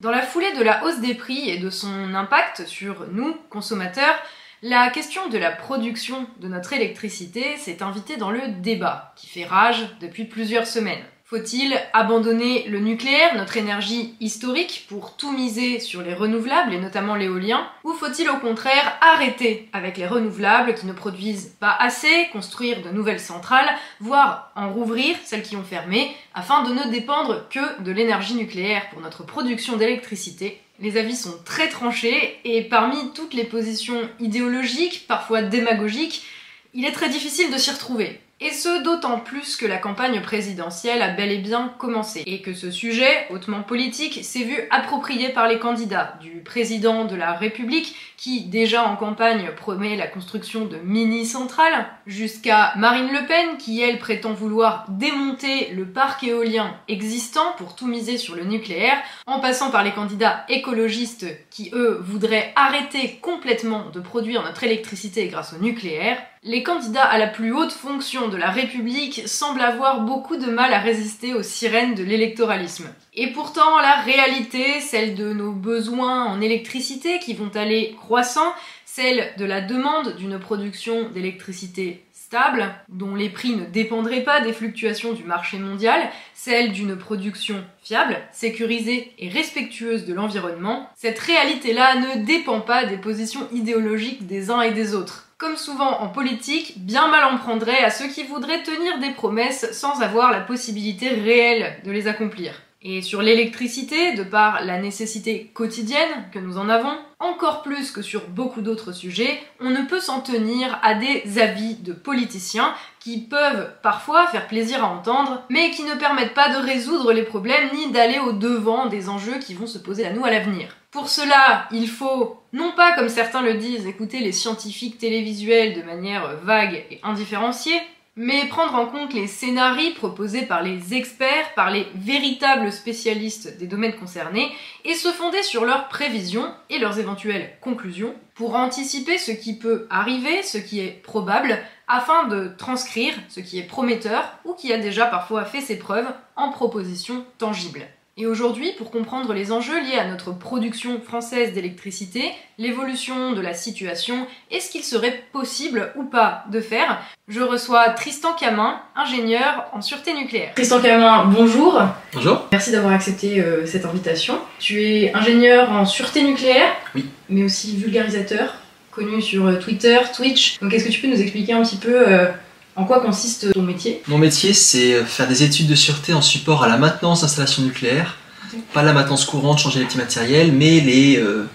Dans la foulée de la hausse des prix et de son impact sur nous, consommateurs, la question de la production de notre électricité s'est invitée dans le débat, qui fait rage depuis plusieurs semaines. Faut-il abandonner le nucléaire, notre énergie historique, pour tout miser sur les renouvelables et notamment l'éolien Ou faut-il au contraire arrêter avec les renouvelables qui ne produisent pas assez, construire de nouvelles centrales, voire en rouvrir celles qui ont fermé, afin de ne dépendre que de l'énergie nucléaire pour notre production d'électricité? Les avis sont très tranchés et parmi toutes les positions idéologiques, parfois démagogiques, il est très difficile de s'y retrouver. Et ce, d'autant plus que la campagne présidentielle a bel et bien commencé, et que ce sujet, hautement politique, s'est vu approprié par les candidats, du président de la République, qui déjà en campagne promet la construction de mini-centrales, jusqu'à Marine Le Pen, qui elle prétend vouloir démonter le parc éolien existant pour tout miser sur le nucléaire, en passant par les candidats écologistes qui eux voudraient arrêter complètement de produire notre électricité grâce au nucléaire, les candidats à la plus haute fonction de la République semblent avoir beaucoup de mal à résister aux sirènes de l'électoralisme. Et pourtant, la réalité, celle de nos besoins en électricité qui vont aller croissant, celle de la demande d'une production d'électricité stable, dont les prix ne dépendraient pas des fluctuations du marché mondial, celle d'une production fiable, sécurisée et respectueuse de l'environnement, cette réalité-là ne dépend pas des positions idéologiques des uns et des autres. Comme souvent en politique, bien mal en prendrait à ceux qui voudraient tenir des promesses sans avoir la possibilité réelle de les accomplir. Et sur l'électricité, de par la nécessité quotidienne que nous en avons, encore plus que sur beaucoup d'autres sujets, on ne peut s'en tenir à des avis de politiciens qui peuvent parfois faire plaisir à entendre, mais qui ne permettent pas de résoudre les problèmes ni d'aller au devant des enjeux qui vont se poser à nous à l'avenir. Pour cela, il faut, non pas comme certains le disent, écouter les scientifiques télévisuels de manière vague et indifférenciée, mais prendre en compte les scénarios proposés par les experts, par les véritables spécialistes des domaines concernés, et se fonder sur leurs prévisions et leurs éventuelles conclusions pour anticiper ce qui peut arriver, ce qui est probable, afin de transcrire ce qui est prometteur ou qui a déjà parfois fait ses preuves en propositions tangibles. Et aujourd'hui, pour comprendre les enjeux liés à notre production française d'électricité, l'évolution de la situation et ce qu'il serait possible ou pas de faire, je reçois Tristan Camin, ingénieur en sûreté nucléaire. Tristan Camin, bonjour. Bonjour. Merci d'avoir accepté euh, cette invitation. Tu es ingénieur en sûreté nucléaire, oui. mais aussi vulgarisateur, connu sur euh, Twitter, Twitch. Donc est-ce que tu peux nous expliquer un petit peu euh, en quoi consiste ton métier? Mon métier, c'est faire des études de sûreté en support à la maintenance d'installations nucléaires. Pas la maintenance courante, changer les petits matériels, mais les, euh,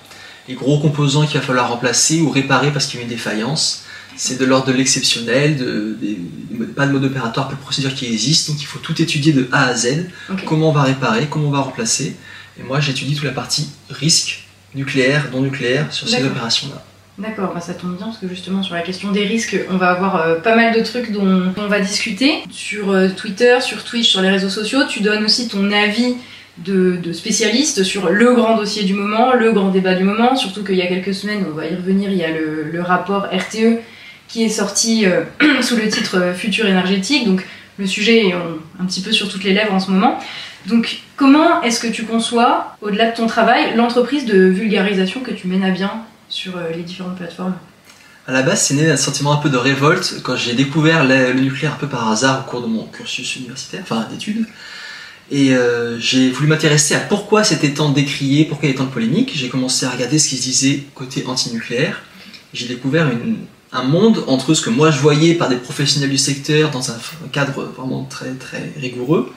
les gros composants qu'il va falloir remplacer ou réparer parce qu'il y a une défaillance. C'est de l'ordre de l'exceptionnel, de, pas de mode opératoire, pas de procédure qui existe, donc il faut tout étudier de A à Z. Comment on va réparer, comment on va remplacer. Et moi, j'étudie toute la partie risque nucléaire, non nucléaire sur ces opérations-là. D'accord, bah ça tombe bien parce que justement sur la question des risques, on va avoir euh, pas mal de trucs dont on va discuter. Sur euh, Twitter, sur Twitch, sur les réseaux sociaux, tu donnes aussi ton avis de, spécialiste sur le grand dossier du moment, le grand débat du moment, surtout qu'il y a quelques semaines, on va y revenir, il y a le, le rapport RTE qui est sorti euh, sous le titre Futur énergétique, donc le sujet est un petit peu sur toutes les lèvres en ce moment. Donc comment est-ce que tu conçois, au-delà de ton travail, l'entreprise de vulgarisation que tu mènes à bien? Sur euh, les différentes plateformes À la base, c'est né d'un sentiment un peu de révolte quand j'ai découvert le, nucléaire un peu par hasard au cours de mon cursus universitaire, enfin d'études. Et euh, j'ai voulu m'intéresser à pourquoi c'était tant décrié, pourquoi il y avait tant de polémiques. J'ai commencé à regarder ce qui se disait côté anti-nucléaire. J'ai découvert un monde entre ce que moi je voyais par des professionnels du secteur dans un cadre vraiment très très rigoureux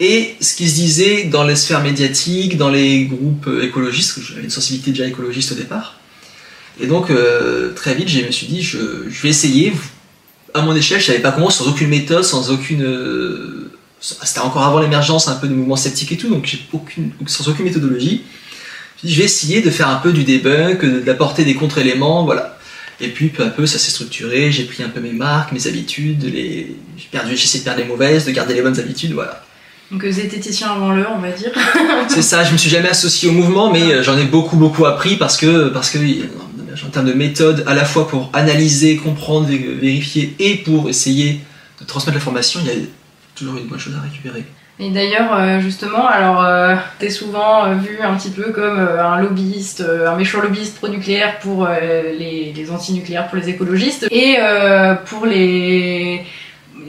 et ce qui se disait dans les sphères médiatiques, dans les groupes écologistes, parce que j'avais une sensibilité déjà écologiste au départ. Et donc, euh, très vite, je me suis dit, je, vais essayer. À mon échelle, je savais pas comment, sans aucune méthode, sans aucune. Euh, c'était encore avant l'émergence un peu du mouvement sceptique et tout, donc aucune, sans aucune méthodologie. Je, je vais essayer de faire un peu du debunk, d'apporter des contre-éléments, voilà. Et puis peu à peu, ça s'est structuré. J'ai pris un peu mes marques, mes habitudes, les... j'ai perdu, j'essaie de perdre les mauvaises, de garder les bonnes habitudes, voilà. Donc zététicien avant l'heure, on va dire. c'est ça, je me suis jamais associé au mouvement, mais euh, j'en ai beaucoup beaucoup appris parce que parce que en termes de méthode, à la fois pour analyser, comprendre, vérifier et pour essayer de transmettre l'information, il y a toujours une bonne chose à récupérer. Et d'ailleurs, euh, justement, alors, euh, t'es souvent euh, vu un petit peu comme euh, un lobbyiste, un méchant lobbyiste pro-nucléaire pour les, les anti-nucléaires, pour les écologistes, et pour les,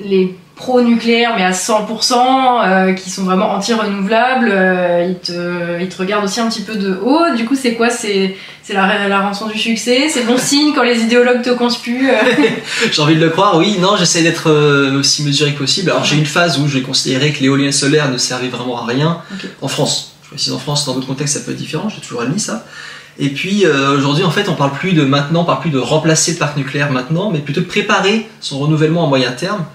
les pro-nucléaires, mais à 100%, euh, qui sont vraiment anti-renouvelables, euh, ils, te, ils te regardent aussi un petit peu de haut. Du coup, c'est quoi? C'est c'est la, la rançon du succès? C'est bon signe quand les idéologues te conspuent euh J'ai envie de le croire, oui. Non, j'essaie d'être euh, aussi mesuré que possible. Alors j'ai une phase où j'ai considéré que l'éolien solaire ne servait vraiment à rien en France. Je précise en France, dans d'autres contextes ça peut être différent, j'ai toujours admis ça. Et puis euh, aujourd'hui en fait on parle plus de maintenant, on parle plus de remplacer le parc nucléaire maintenant, mais plutôt de préparer son renouvellement à moyen terme.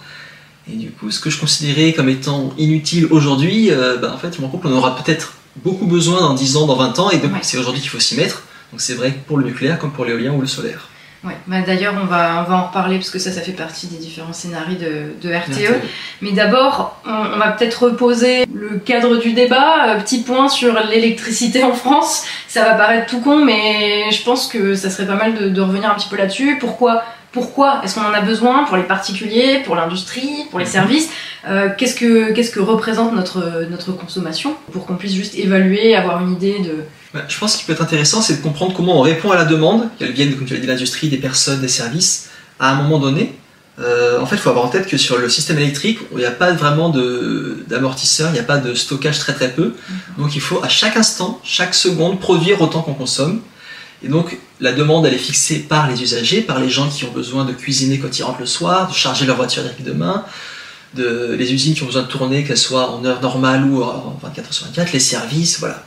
Et du coup ce que je considérais comme étant inutile aujourd'hui, euh, bah, en fait je me rends compte qu'on aura peut-être beaucoup besoin dans 10 ans, dans 20 ans, et donc Ouais. c'est aujourd'hui qu'il faut s'y mettre. Donc c'est vrai pour le nucléaire comme pour l'éolien ou le solaire. Ouais, bah d'ailleurs on va, on va en reparler parce que ça, ça fait partie des différents scénarios de, de RTE. Mais d'abord, on, on va peut-être reposer le cadre du débat. Euh, petit point sur l'électricité en France. Ça va paraître tout con, mais je pense que ça serait pas mal de, de revenir un petit peu là-dessus. Pourquoi pourquoi est-ce qu'on en a besoin pour les particuliers, pour l'industrie, pour les Mhm. services Euh, Qu'est-ce que qu'est-ce que représente notre notre consommation pour qu'on puisse juste évaluer, avoir une idée de Bah, Je pense qu'il peut être intéressant, c'est de comprendre comment on répond à la demande, qu'elle vienne, comme tu l'as dit, de l'industrie, des personnes, des services, à un moment donné. Euh, en fait, il faut avoir en tête que sur le système électrique, il n'y a pas vraiment de- d'amortisseur, il n'y a pas de stockage très très peu. Donc il faut à chaque instant, chaque seconde, produire autant qu'on consomme. Et donc la demande, elle est fixée par les usagers, par les gens qui ont besoin de cuisiner quand ils rentrent le soir, de charger leur voiture demain, de, les usines qui ont besoin de tourner, qu'elles soient en heure normale ou en 24 heures sur 24, les services, voilà.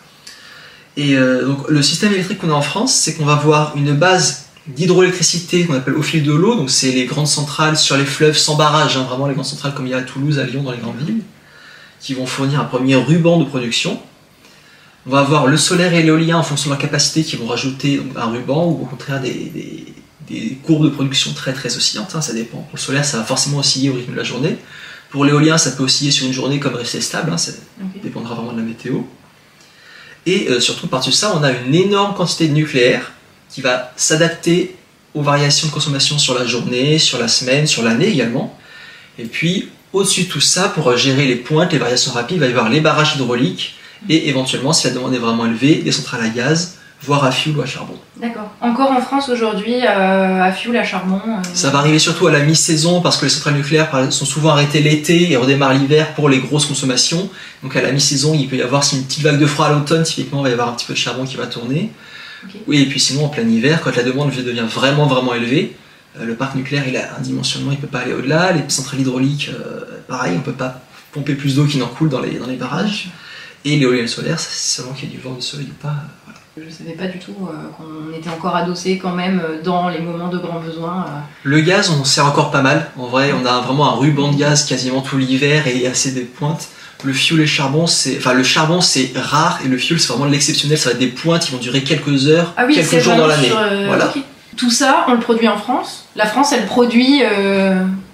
Et euh, donc le système électrique qu'on a en France, c'est qu'on va avoir une base d'hydroélectricité qu'on appelle au fil de l'eau, donc c'est les grandes centrales sur les fleuves sans barrage, hein, vraiment les grandes centrales comme il y a à Toulouse, à Lyon, dans les grandes villes, qui vont fournir un premier ruban de production. On va avoir le solaire et l'éolien en fonction de leur capacité qui vont rajouter un ruban ou au contraire des, des- des courbes de production très très oscillantes, hein, ça dépend. Pour le solaire, ça va forcément osciller au rythme de la journée. Pour l'éolien, ça peut osciller sur une journée comme rester stable, hein, ça dépendra vraiment de la météo. Et euh, surtout, par-dessus ça, on a une énorme quantité de nucléaire qui va s'adapter aux variations de consommation sur la journée, sur la semaine, sur l'année également. Et puis, au-dessus de tout ça, pour gérer les pointes, les variations rapides, il va y avoir les barrages hydrauliques et éventuellement, si la demande est vraiment élevée, des centrales à gaz, voire à fioul ou à charbon. D'accord. Encore en France aujourd'hui, euh, à fioul, à charbon. euh, Ça va arriver surtout à la mi-saison parce que les centrales nucléaires sont souvent arrêtées l'été et redémarrent l'hiver pour les grosses consommations. Donc à la mi-saison, il peut y avoir, si une petite vague de froid à l'automne, typiquement, il va y avoir un petit peu de charbon qui va tourner. Ok. Oui, et puis sinon, en plein hiver, quand la demande devient vraiment, vraiment élevée, euh, le parc nucléaire, il a un dimensionnement, il peut pas aller au-delà. Les centrales hydrauliques, pareil, on peut pas pomper plus d'eau qui n'en coule dans les, dans les barrages. Et le solaire, c'est selon qu'il y a du vent, du soleil ou pas. euh, voilà. Je savais pas du tout euh, qu'on était encore adossé quand même euh, dans les moments de grand besoin. euh. Le gaz, on sert encore pas mal. En vrai, on a vraiment un ruban de gaz quasiment tout l'hiver et assez des pointes. Le fioul et le charbon, c'est, enfin, le charbon c'est rare et le fioul c'est vraiment l'exceptionnel. Ça va être des pointes qui vont durer quelques heures, Ah oui, quelques jours dans l'année. sur, euh, Voilà. Tout ça, on le produit en France. La France, elle produit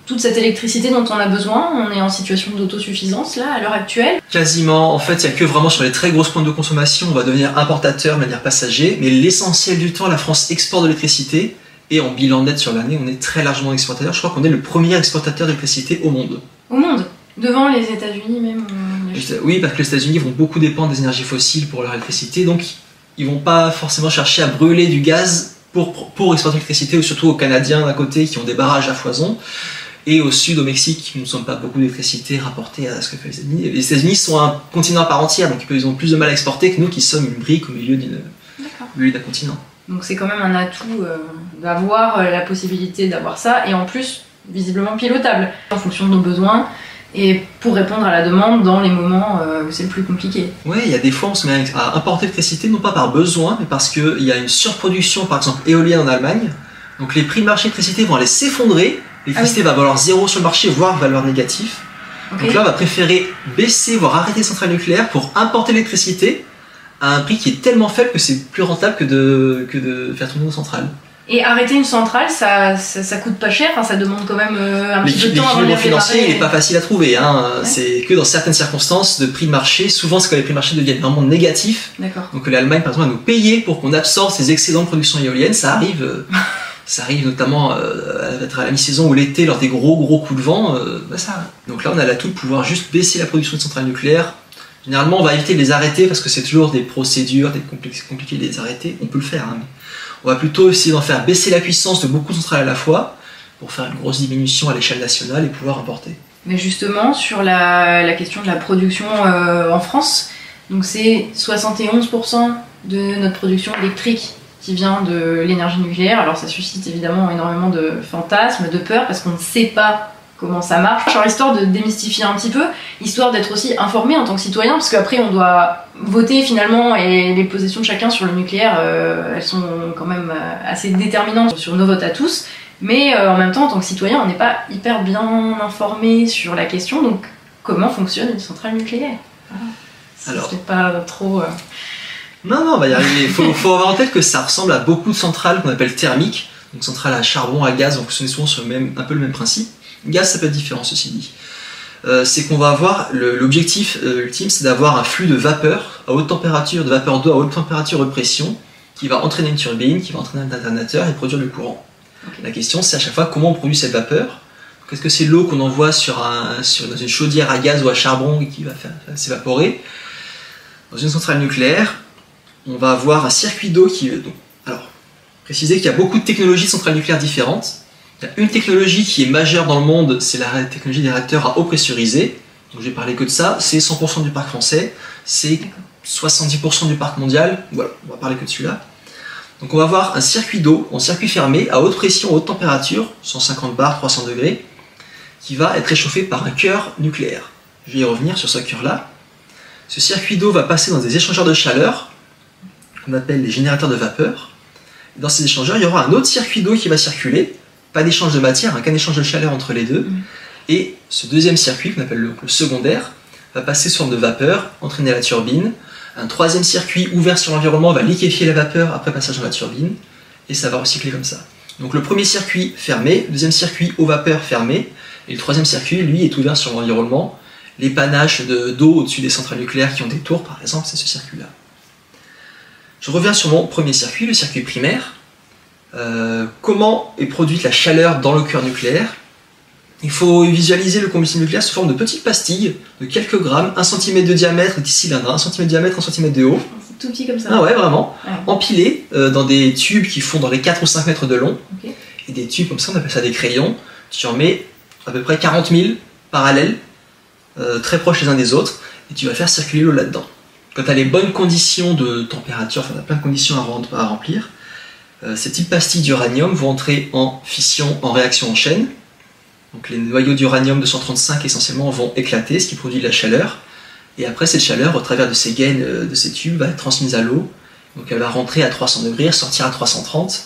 toute cette électricité dont on a besoin. On est en situation d'autosuffisance là, à l'heure actuelle. Quasiment, en fait, il n'y a que vraiment sur les très grosses pointes de consommation, on va devenir importateur de manière passager, mais l'essentiel du temps, la France exporte de l'électricité et en bilan net sur l'année, on est très largement exportateur. Je crois qu'on est le premier exportateur d'électricité au monde. Au monde. Devant les États-Unis même. on- Oui, parce que les États-Unis vont beaucoup dépendre des énergies fossiles pour leur électricité, donc ils vont pas forcément chercher à brûler du gaz pour, pour exporter l'électricité, ou surtout aux Canadiens d'un côté qui ont des barrages à foison, et au sud, au Mexique, qui ne sont pas beaucoup d'électricité rapportée à ce que fait les États-Unis. Les États-Unis sont un continent à part entière, donc ils ont plus de mal à exporter que nous qui sommes une brique au milieu d'un continent. Donc c'est quand même un atout euh, d'avoir euh, la possibilité d'avoir ça et en plus visiblement pilotable en fonction de nos besoins et pour répondre à la demande dans les moments euh, où c'est le plus compliqué. Ouais, il y a des fois on se met à importer l'électricité non pas par besoin, mais parce qu'il y a une surproduction, par exemple éolienne en Allemagne. Donc les prix de marché d'électricité vont aller s'effondrer. L'électricité va valoir zéro sur le marché, voire valeur négative. Donc là, on va préférer baisser, voire arrêter les centrales nucléaires pour importer l'électricité à un prix qui est tellement faible que c'est plus rentable que de, que de faire tourner nos centrales. Et arrêter une centrale, ça, ça, ça coûte pas cher, enfin, ça demande quand même euh, un petit peu de temps avant de financier réparer. n'est pas facile à trouver. Hein. Ouais. C'est que dans certaines circonstances de prix de marché, souvent c'est quand les prix de marché deviennent vraiment négatifs. Donc l'Allemagne, par exemple, va nous payer pour qu'on absorbe ces excédents de production éolienne. Ça arrive euh, Ça arrive notamment euh, à la mi-saison ou l'été, lors des gros gros coups de vent. Euh, bah ça. Donc là, on a l'atout de pouvoir juste baisser la production de centrales nucléaires. Généralement, on va éviter de les arrêter parce que c'est toujours des procédures, des compliqué de les arrêter. On peut le faire, hein, mais on va plutôt essayer d'en faire baisser la puissance de beaucoup de centrales à la fois pour faire une grosse diminution à l'échelle nationale et pouvoir importer. Mais justement, sur la, la question de la production euh, en France, donc c'est 71% de notre production électrique qui vient de l'énergie nucléaire. Alors ça suscite évidemment énormément de fantasmes, de peur, parce qu'on ne sait pas comment ça marche. Genre histoire de démystifier un petit peu, histoire d'être aussi informé en tant que citoyen, parce qu'après on doit voter finalement, et les positions de chacun sur le nucléaire, euh, elles sont quand même euh, assez déterminantes sur nos votes à tous. Mais euh, en même temps, en tant que citoyen, on n'est pas hyper bien informé sur la question, donc comment fonctionne une centrale nucléaire? Alors, c'est pas trop. Non, non, on va y arriver. Il faut, avoir en tête que ça ressemble à beaucoup de centrales qu'on appelle thermiques, donc centrales à charbon, à gaz, donc c'est souvent sur le même, un peu le même principe. Gaz, ça peut être différent, ceci dit. Euh, c'est qu'on va avoir l'objectif euh, ultime, c'est d'avoir un flux de vapeur à haute température, de vapeur d'eau à haute température de pression, qui va entraîner une turbine, qui va entraîner un alternateur et produire le courant. La question, c'est à chaque fois comment on produit cette vapeur? Est-ce que c'est l'eau qu'on envoie sur, un, sur dans une chaudière à gaz ou à charbon et qui va s'évaporer? Dans une centrale nucléaire, on va avoir un circuit d'eau qui. Donc, alors, préciser qu'il y a beaucoup de technologies centrales nucléaires différentes. Il y a une technologie qui est majeure dans le monde, c'est la technologie des réacteurs à eau pressurisée. Donc, je vais parler que de ça. C'est 100% du parc français, c'est 70% du parc mondial. Voilà, on va parler que de celui-là. Donc, on va avoir un circuit d'eau en circuit fermé à haute pression, haute température, 150 bars, 300 degrés, qui va être réchauffé par un cœur nucléaire. Je vais y revenir sur ce cœur-là. Ce circuit d'eau va passer dans des échangeurs de chaleur qu'on appelle les générateurs de vapeur. Dans ces échangeurs, il y aura un autre circuit d'eau qui va circuler, pas d'échange de matière, un qu'un échange de chaleur entre les deux. Mm. Et ce deuxième circuit, qu'on appelle le, secondaire, va passer sous forme de vapeur, entraîner la turbine. Un troisième circuit ouvert sur l'environnement va liquéfier la vapeur après passage dans la turbine, et ça va recycler comme ça. Donc le premier circuit fermé, le deuxième circuit aux vapeurs fermé, et le troisième circuit, lui, est ouvert sur l'environnement. Les panaches d'eau au-dessus des centrales nucléaires qui ont des tours, par exemple, c'est ce circuit-là. Je reviens sur mon premier circuit, le circuit primaire. Euh, comment est produite la chaleur dans le cœur nucléaire? Il faut visualiser le combustible nucléaire sous forme de petites pastilles de quelques grammes, 1 cm de diamètre, 10 cylindres, 1 cm de diamètre, 1 cm de haut. C'est tout petit comme ça. Ah ouais, vraiment. Empilés euh, dans des tubes qui font dans les 4 ou 5 mètres de long. Et des tubes comme ça, on appelle ça des crayons. Tu en mets à peu près 40 000 parallèles, euh, très proches les uns des autres, et tu vas faire circuler l'eau là-dedans quand tu as les bonnes conditions de température, enfin, tu as plein de conditions à, remplir, euh, ces petites pastilles d'uranium vont entrer en fission, en réaction en chaîne. Donc les noyaux d'uranium 235 essentiellement vont éclater, ce qui produit de la chaleur. Et après, cette chaleur, au travers de ces gaines, euh, de ces tubes, va être transmise à l'eau. Donc elle va rentrer à 300 degrés, sortir à 330,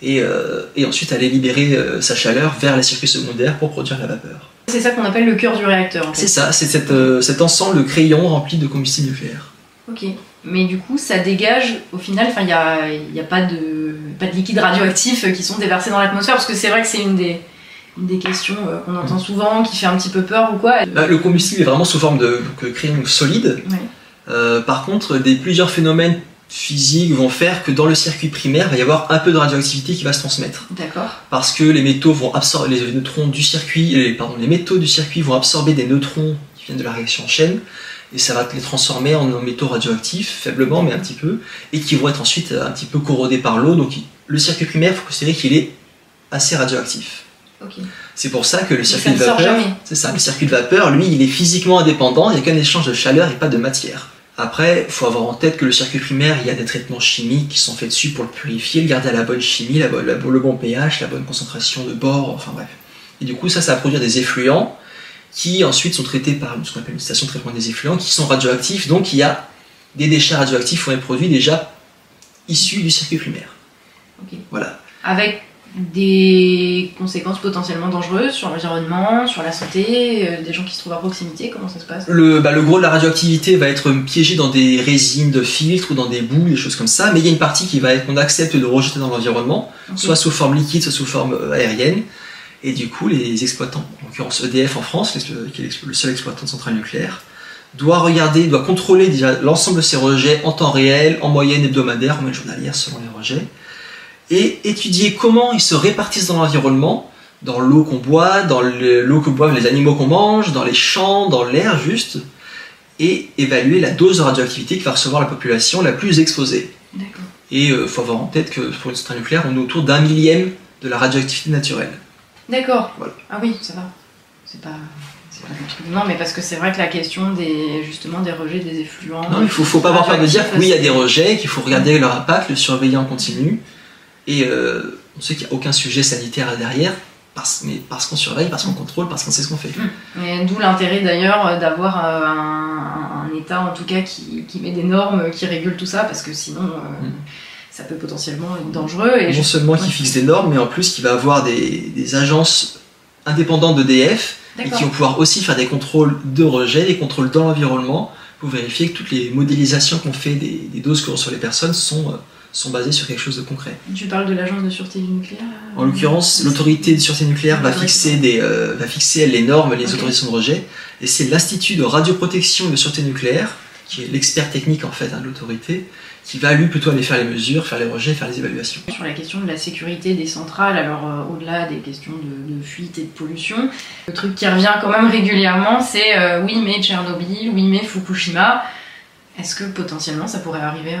et, euh, et ensuite aller libérer sa chaleur vers les circuits secondaires pour produire la vapeur. C'est ça qu'on appelle le cœur du réacteur. C'est ça, c'est euh, cet ensemble de crayons rempli de combustible nucléaire. Ok, mais du coup, ça dégage, au final, il n'y a, y a pas, de, pas de liquide radioactif qui sont déversés dans l'atmosphère, parce que c'est vrai que c'est une des, des questions euh, qu'on entend souvent, qui fait un petit peu peur ou quoi. Bah, le combustible est vraiment sous forme de crayon solide. Euh, par contre, des plusieurs phénomènes physiques vont faire que dans le circuit primaire, il va y avoir un peu de radioactivité qui va se transmettre. D'accord. Parce que les métaux vont absorber, les neutrons du circuit, les, pardon, les métaux du circuit vont absorber des neutrons qui viennent de la réaction en chaîne, et ça va les transformer en métaux radioactifs, faiblement, mais un petit peu, et qui vont être ensuite un petit peu corrodés par l'eau. Donc le circuit primaire, il faut considérer qu'il est assez radioactif. C'est pour ça que le circuit de vapeur, c'est ça, le circuit de vapeur, lui, il est physiquement indépendant, il n'y a qu'un échange de chaleur et pas de matière. Après, il faut avoir en tête que le circuit primaire, il y a des traitements chimiques qui sont faits dessus pour le purifier, le garder à la bonne chimie, la, le bon pH, la bonne concentration de bord, enfin bref. Et du coup, ça, ça va produire des effluents qui ensuite sont traités par ce qu'on appelle une station de traitement des effluents, qui sont radioactifs. Donc il y a des déchets radioactifs ont été produits déjà issus du circuit primaire. Voilà. Avec des conséquences potentiellement dangereuses sur l'environnement, sur la santé, euh, des gens qui se trouvent à proximité Comment ça se passe? Le, bah, le gros de la radioactivité va être piégé dans des résines de filtres ou dans des boues, des choses comme ça, mais il y a une partie qui va être qu'on accepte de rejeter dans l'environnement, soit sous forme liquide, soit sous forme euh, aérienne. Et du coup, les exploitants, en l'occurrence EDF en France, qui est le seul exploitant de centrale nucléaire, doit regarder, doit contrôler déjà l'ensemble de ces rejets en temps réel, en moyenne hebdomadaire, en moyenne journalière selon les rejets et étudier comment ils se répartissent dans l'environnement, dans l'eau qu'on boit, dans l'eau que boivent les animaux qu'on mange, dans les champs, dans l'air juste, et évaluer la dose de radioactivité que va recevoir la population la plus exposée. Et il faut avoir en tête que pour une centrale nucléaire, on est autour d'un millième de la radioactivité naturelle. D'accord. Ah oui, ça va. C'est pas. Non, mais parce que c'est vrai que la question des justement des rejets, des effluents. Non, il faut, faut pas avoir peur de dire oui, il y a des rejets, qu'il faut regarder leur impact, le surveiller en continu. Et euh, on sait qu'il n'y a aucun sujet sanitaire derrière, parce, mais parce qu'on surveille, parce qu'on contrôle, parce qu'on sait ce qu'on fait. Et d'où l'intérêt d'ailleurs d'avoir euh, un, État en tout cas qui, qui, met des normes, qui régule tout ça, parce que sinon. Euh, mm. ça peut potentiellement être dangereux. Et non seulement qui fixe des normes, mais en plus qui va avoir des, des agences indépendantes d'EDF et qui vont pouvoir aussi faire des contrôles de rejet, des contrôles dans l'environnement, pour vérifier que toutes les modélisations qu'on fait des, doses que reçoivent les personnes sont, euh, sont basées sur quelque chose de concret. Tu parles de l'agence de sûreté nucléaire En l'occurrence, l'autorité de sûreté nucléaire va fixer, des, euh, va fixer les normes, les autorisations de rejet, et c'est l'Institut de radioprotection et de sûreté nucléaire, qui est l'expert technique en fait hein, de l'autorité, qui va lui plutôt aller faire les mesures, faire les rejets, faire les évaluations. Sur la question de la sécurité des centrales, alors euh, au-delà des questions de, fuite et de pollution, le truc qui revient quand même régulièrement, c'est euh, oui mais Tchernobyl, oui mais Fukushima. Est-ce que potentiellement ça pourrait arriver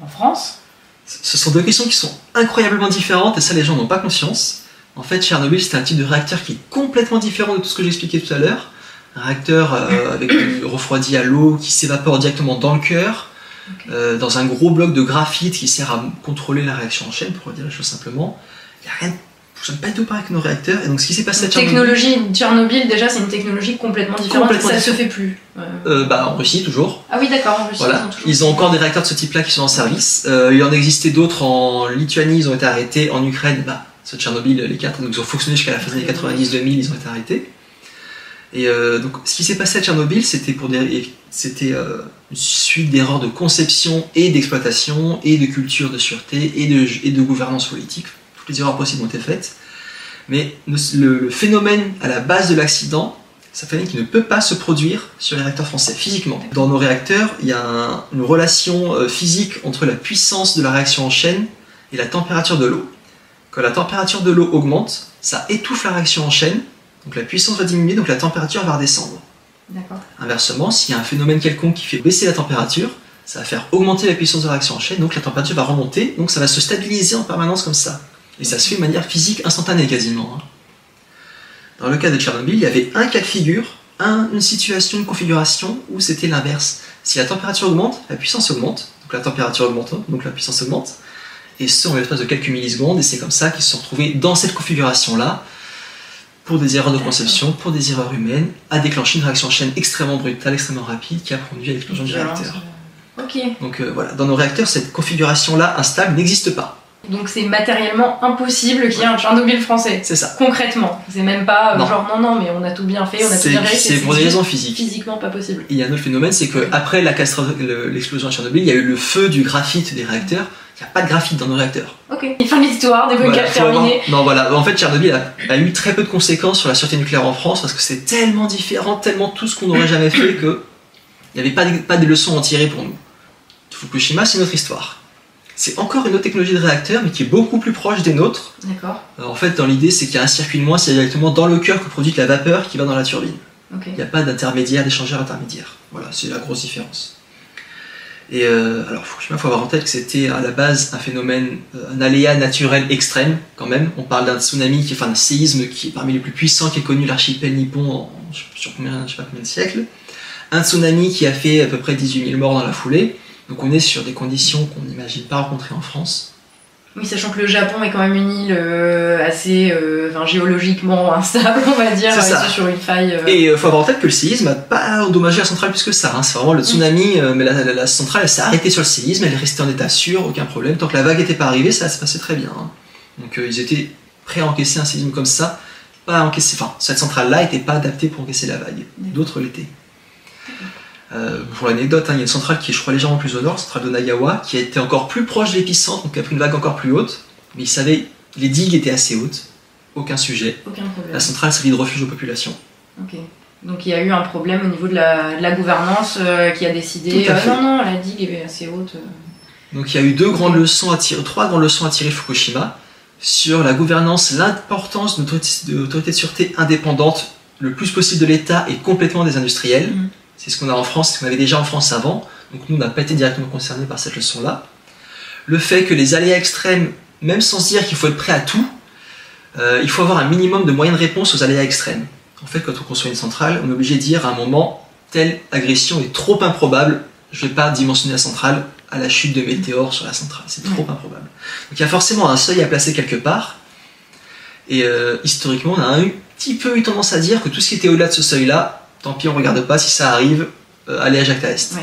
en, France? Ce sont deux questions qui sont incroyablement différentes et ça les gens n'ont pas conscience. En fait, Tchernobyl, c'est un type de réacteur qui est complètement différent de tout ce que j'expliquais tout à l'heure. Un réacteur euh, avec du refroidi à l'eau qui s'évapore directement dans le cœur, euh, dans un gros bloc de graphite qui sert à contrôler la réaction en chaîne, pour dire la chose simplement. Il n'y a rien fonctionne pas du tout pareil avec nos réacteurs. Et donc, ce qui s'est passé à Tchernobyl. technologie Tchernobyl, déjà, c'est une technologie complètement différente. ça ne se fait plus. Euh, bah, en Russie, toujours. Ah oui, d'accord, en Russie. Voilà. Ils, ont encore des réacteurs de ce type-là qui sont en service. Euh, il y en existait d'autres en Lituanie, ils ont été arrêtés. En Ukraine, bah, ce Tchernobyl, les quatre, donc, ils ont fonctionné jusqu'à la fin des années 90-2000, ils ont été arrêtés. Et euh, donc, ce qui s'est passé à Tchernobyl, c'était pour des, c'était euh, une suite d'erreurs de conception et d'exploitation et de culture de sûreté et de, et de gouvernance politique. Toutes les erreurs possibles ont été faites. Mais le, phénomène à la base de l'accident, c'est un phénomène qui ne peut pas se produire sur les réacteurs français physiquement. Dans nos réacteurs, il y a une relation euh, physique entre la puissance de la réaction en chaîne et la température de l'eau. Quand la température de l'eau augmente, ça étouffe la réaction en chaîne donc la puissance va diminuer, donc la température va redescendre. Inversement, s'il y a un phénomène quelconque qui fait baisser la température, ça va faire augmenter la puissance de réaction en chaîne, donc la température va remonter, donc ça va se stabiliser en permanence comme ça. Et ça se fait de manière physique instantanée quasiment. Hein. Dans le cas de Tchernobyl, il y avait un cas de figure, une situation, une configuration où c'était l'inverse. Si la température augmente, la puissance augmente, donc la température augmente, hein, donc la puissance augmente, et ce en l'espace de quelques millisecondes, et c'est comme ça qu'ils se sont retrouvés dans cette configuration-là, pour des erreurs de conception, pour des erreurs humaines, a déclenché une réaction en chaîne extrêmement brutale, extrêmement rapide, qui a conduit à l'explosion du réacteur. Ok. Donc euh, voilà, dans nos réacteurs, cette configuration-là instable n'existe pas. Donc c'est matériellement impossible qu'il y ait un Tchernobyl français. C'est ça. Concrètement. C'est même pas euh, genre non, non, mais on a tout bien fait, on a tout bien réussi. C'est pour des raisons physiques. Physiquement pas possible. il y a un autre phénomène, c'est qu'après l'explosion à Tchernobyl, il y a eu le feu du graphite des réacteurs il n'y a pas de graphite dans nos réacteurs. Ok. Il fin de l'histoire, des bunkers terminés. Non, voilà. En fait, Tchernobyl a, eu très peu de conséquences sur la sûreté nucléaire en France parce que c'est tellement différent, tellement tout ce qu'on n'aurait jamais fait que il n'y avait pas de, pas de leçons à en tirer pour nous. Fukushima, c'est notre histoire. C'est encore une autre technologie de réacteur, mais qui est beaucoup plus proche des nôtres. D'accord. En fait, dans l'idée, c'est qu'il y a un circuit de moins, c'est directement dans le cœur que produit la vapeur qui va dans la turbine. Il n'y a pas d'intermédiaire, d'échangeur intermédiaire. Voilà, c'est la grosse différence. Et euh, alors, il faut avoir en tête que c'était à la base un phénomène, euh, un aléa naturel extrême quand même. On parle d'un tsunami, qui, enfin d'un séisme qui est parmi les plus puissants qui est connu l'archipel nippon sur combien, je sais pas combien de siècles. Un tsunami qui a fait à peu près 18 000 morts dans la foulée. Donc on est sur des conditions qu'on n'imagine pas rencontrer en France. Oui, sachant que le Japon est quand même une île euh, assez euh, géologiquement instable, on va dire, sur une faille. Euh. Et il faut avoir en tête que le séisme n'a pas endommagé la centrale plus que ça. Hein. C'est vraiment le tsunami, mais la, centrale elle s'est arrêtée sur le séisme, elle est restée en état sûr, aucun problème. Tant que la vague n'était pas arrivée, ça se passait très bien. Hein. Donc ils étaient prêts à encaisser un séisme comme ça. Pas encaisser, enfin, cette centrale-là n'était pas adaptée pour encaisser la vague. D'autres l'étaient. Euh, pour l'anecdote, hein, il y a une centrale qui est, je crois, légèrement plus au nord, centrale de Nagawa, qui a été encore plus proche de l'épicentre, donc qui a pris une vague encore plus haute. Mais ils savaient, les digues étaient assez hautes, aucun sujet. Aucun problème. La centrale servit de refuge aux populations. Ok. Donc il y a eu un problème au niveau de la, gouvernance euh, qui a décidé euh, non, non, la digue est assez haute. Donc il y a eu deux grandes leçons à tirer, trois grandes leçons à tirer Fukushima sur la gouvernance, l'importance d'une autorité de sûreté indépendante, le plus possible de l'État et complètement des industriels. Mhm. C'est ce qu'on a en France, ce qu'on avait déjà en France avant. Donc nous, on n'a pas été directement concernés par cette leçon-là. Le fait que les aléas extrêmes, même sans se dire qu'il faut être prêt à tout, euh, il faut avoir un minimum de moyens de réponse aux aléas extrêmes. En fait, quand on construit une centrale, on est obligé de dire à un moment, telle agression est trop improbable, je ne vais pas dimensionner la centrale à la chute de météores sur la centrale. C'est trop improbable. Donc il y a forcément un seuil à placer quelque part. Et euh, historiquement, on a un petit peu eu tendance à dire que tout ce qui était au-delà de ce seuil-là, tant pis, on regarde pas si ça arrive, euh, allez à Jacques Est.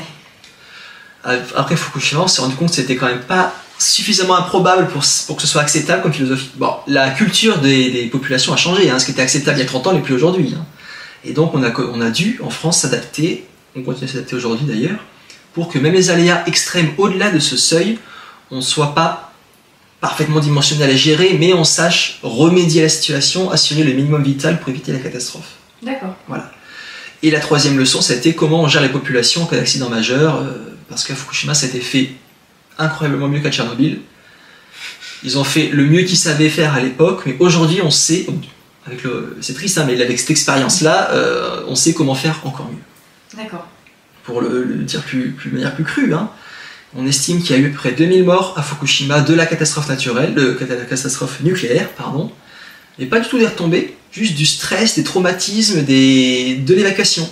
Après Fukushima, on s'est rendu compte que c'était quand même pas suffisamment improbable pour, pour que ce soit acceptable comme philosophie. Bon, la culture des, populations a changé. Hein. Ce qui était acceptable il y a 30 ans n'est plus aujourd'hui. Hein. Et donc on a, on a dû, en France, s'adapter, on continue à s'adapter aujourd'hui d'ailleurs, pour que même les aléas extrêmes au-delà de ce seuil, on ne soit pas parfaitement dimensionné à gérer, mais on sache remédier à la situation, assurer le minimum vital pour éviter la catastrophe. D'accord. Voilà. Et la troisième leçon, c'était comment on gère les populations en cas d'accident majeur, euh, parce qu'à Fukushima, ça a été fait incroyablement mieux qu'à Tchernobyl. Ils ont fait le mieux qu'ils savaient faire à l'époque, mais aujourd'hui, on sait, avec le, c'est triste, hein, mais avec cette expérience-là, euh, on sait comment faire encore mieux. D'accord. Pour le, dire plus, plus, de manière plus crue, hein, on estime qu'il y a eu près 2000 morts à Fukushima de la catastrophe naturelle, de la catastrophe nucléaire, pardon, mais pas du tout des retombées, juste du stress, des traumatismes, de l'évacuation.